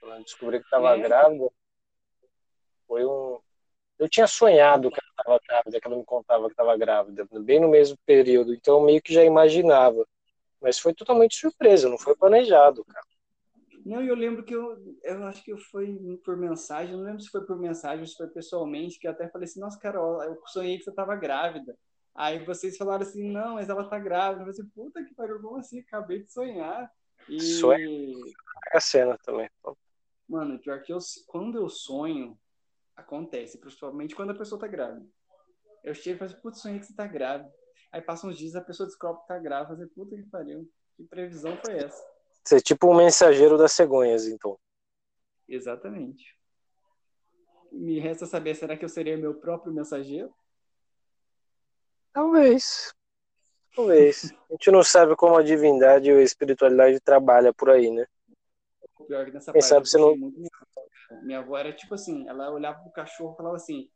Quando descobri que estava é. grávida, foi um. Eu tinha sonhado que ela estava grávida, que ela me contava que estava grávida, bem no mesmo período, então eu meio que já imaginava. Mas foi totalmente surpresa, não foi planejado, cara.
Não, eu lembro que eu, eu acho que foi por mensagem, não lembro se foi por mensagem ou se foi pessoalmente, que eu até falei assim, nossa, Carol, eu sonhei que você estava grávida. Aí vocês falaram assim, não, mas ela tá grávida. Eu falei assim, puta que pariu, como assim? Acabei de sonhar. E... Sonho.
A cena também.
Mano, pior que eu, quando eu sonho, acontece, principalmente quando a pessoa tá grávida. Eu chego e falo assim, putz, sonhei que você tá grávida. Aí passam uns dias, a pessoa descobre que tá grávida. Eu falei, puta que pariu, que previsão foi essa?
Ser tipo um mensageiro das cegonhas, então.
Exatamente. Me resta saber, será que eu seria meu próprio mensageiro?
Talvez. Talvez. A gente não sabe como a divindade ou a espiritualidade trabalha por aí, né?
Pior que nessa Quem parte, sabe você não... Muito... Minha avó era tipo assim, ela olhava pro cachorro e falava assim,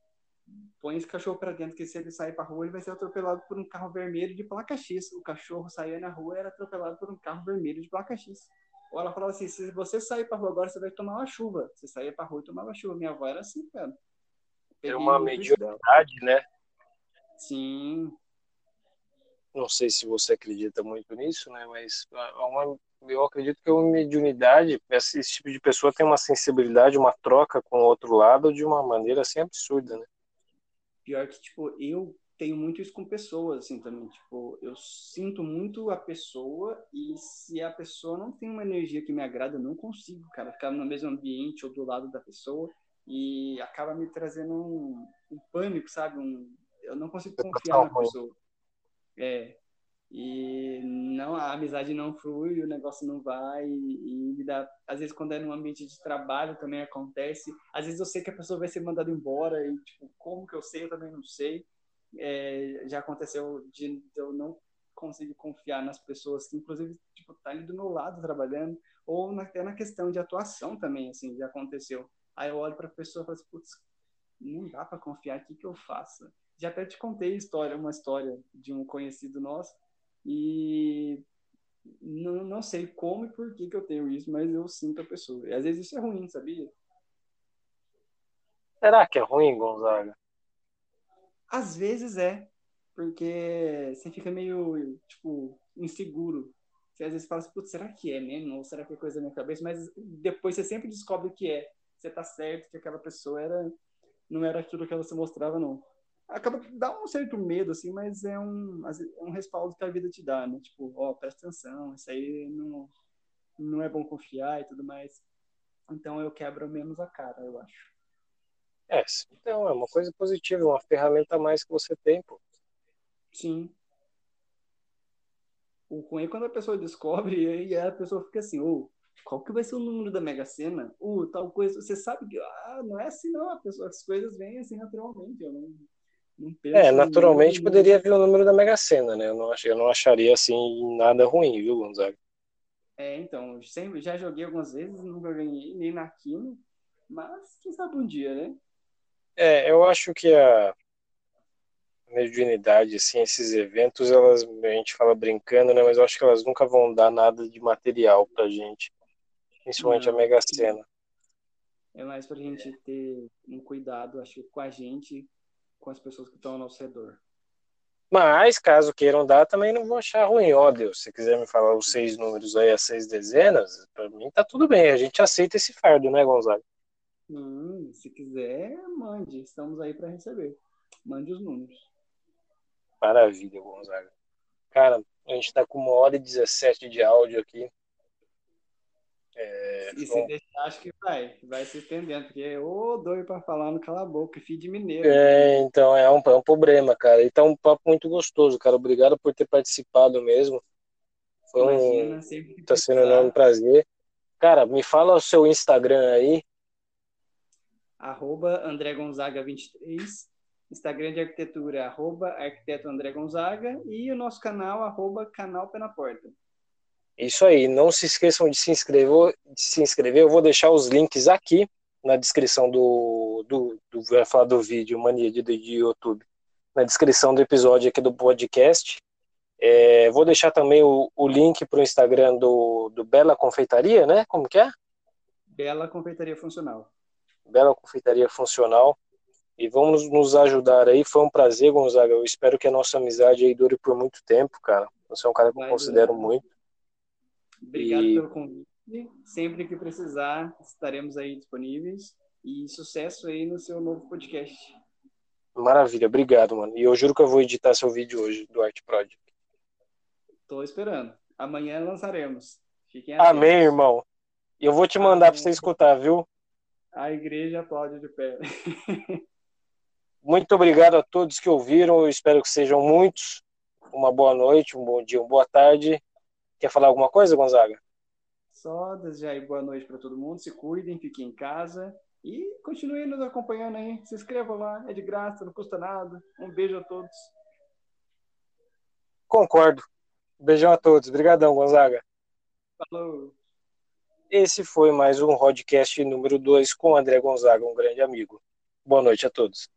põe esse cachorro para dentro, que se ele sair para rua, ele vai ser atropelado por um carro vermelho de placa X. O cachorro saía na rua era atropelado por um carro vermelho de placa X. Ou ela falava assim: se você sair para rua agora, você vai tomar uma chuva. Você saía para rua e tomava chuva. Minha avó era assim, cara.
É uma mediunidade, né?
Sim.
Não sei se você acredita muito nisso, né? Mas é uma, eu acredito que é uma mediunidade, esse tipo de pessoa tem uma sensibilidade, uma troca com o outro lado de uma maneira assim absurda, né?
Pior que, tipo, eu tenho muito isso com pessoas, assim, também. Tipo, eu sinto muito a pessoa e se a pessoa não tem uma energia que me agrada, eu não consigo, cara, ficar no mesmo ambiente ou do lado da pessoa e acaba me trazendo um, um pânico, sabe? Um, eu não consigo confiar na pessoa. É. E não, a amizade não flui, o negócio não vai e, e dá, às vezes quando é num ambiente de trabalho também acontece. Às vezes eu sei que a pessoa vai ser mandada embora e tipo, como que eu sei, eu também não sei. É, já aconteceu de, de, eu não conseguir confiar nas pessoas que inclusive tipo tá ali do meu lado trabalhando ou na, até na questão de atuação também assim já aconteceu. Aí eu olho para a pessoa e falo assim, putz, não dá para confiar, o que que eu faço? Já até te contei história, uma história de um conhecido nosso e não, não sei como e por que, que eu tenho isso, mas eu sinto a pessoa. E às vezes isso é ruim, sabia?
Será que é ruim, Gonzaga?
Às vezes é, porque você fica meio, tipo, inseguro. Você às vezes fala assim, putz, será que é mesmo? Ou será que é coisa da minha cabeça? Mas depois você sempre descobre que é. Você tá certo que aquela pessoa era, não era aquilo que ela se mostrava, não acaba dá um certo medo, assim, mas é um, é um respaldo que a vida te dá, né? Tipo, ó, oh, presta atenção, isso aí não, não é bom confiar e tudo mais. Então eu quebro menos a cara, eu acho.
É, então, é uma coisa positiva, uma ferramenta a mais que você tem, pô.
Sim. O ruim é quando a pessoa descobre e a pessoa fica assim, ô, oh, qual que vai ser o número da Mega Sena? Uh, tal coisa. Você sabe que ah, não é assim, não. Pessoa, as coisas vêm assim naturalmente. Eu não, não penso
é, naturalmente poderia vir o número da Mega Sena, né? Eu não, eu não acharia assim nada ruim, viu, Gonzaga?
É, então, sempre, já joguei algumas vezes, nunca ganhei, nem na Kino, mas quem sabe um dia, né?
É, eu acho que a mediunidade, assim, esses eventos, elas, a gente fala brincando, né? Mas eu acho que elas nunca vão dar nada de material pra gente. Principalmente Não, a Mega Sena.
É mais pra gente ter um cuidado, acho com a gente, com as pessoas que estão ao nosso redor.
Mas, caso queiram dar, também não vou achar ruim. Ó, Deus, se quiser me falar os seis números aí, as seis dezenas, pra mim tá tudo bem. A gente aceita esse fardo, né, Gonzaga?
Hum, se quiser, mande. Estamos aí para receber. Mande os números.
Maravilha, Gonzaga. Cara, a gente tá com uma hora e 17 de áudio aqui.
É, e se deixar, acho que vai, vai se estendendo, porque ô doido para falar no cala a boca, filho de mineiro.
É, então é um, é um problema, cara. E tá um papo muito gostoso, cara. Obrigado por ter participado mesmo. Foi Imagina, um. Tá sendo um prazer. Cara, me fala o seu Instagram aí.
Arroba André Gonzaga 23. Instagram de arquitetura, arroba arquiteto André Gonzaga. E o nosso canal, arroba canal Pé na Porta.
Isso aí, não se esqueçam de se inscrever, de se inscrever. Eu vou deixar os links aqui na descrição do, do, do vai falar do vídeo Mania de, de YouTube, na descrição do episódio aqui do podcast. É, vou deixar também o, o link para o Instagram do, do Bela Confeitaria, né? Como que é?
Bela Confeitaria Funcional.
Bela Confeitaria Funcional. E vamos nos ajudar aí. Foi um prazer, Gonzaga. Eu espero que a nossa amizade aí dure por muito tempo, cara. Você é um cara que eu considero muito.
Obrigado e... pelo convite. Sempre que precisar, estaremos aí disponíveis. E sucesso aí no seu novo podcast.
Maravilha, obrigado, mano. E eu juro que eu vou editar seu vídeo hoje do Art Project.
Tô esperando. Amanhã lançaremos.
Fiquem atentos. Amém, irmão. E eu vou te mandar para você escutar, viu?
A igreja aplaude de pé.
Muito obrigado a todos que ouviram. Eu espero que sejam muitos. Uma boa noite, um bom dia, uma boa tarde Quer falar alguma coisa, Gonzaga?
Só desejar aí boa noite para todo mundo. Se cuidem, fiquem em casa e continuem nos acompanhando aí. Se inscrevam lá, é de graça, não custa nada. Um beijo a todos.
Concordo. Beijão a todos. Obrigadão, Gonzaga.
Falou.
Esse foi mais um podcast número 2 com André Gonzaga, um grande amigo. Boa noite a todos.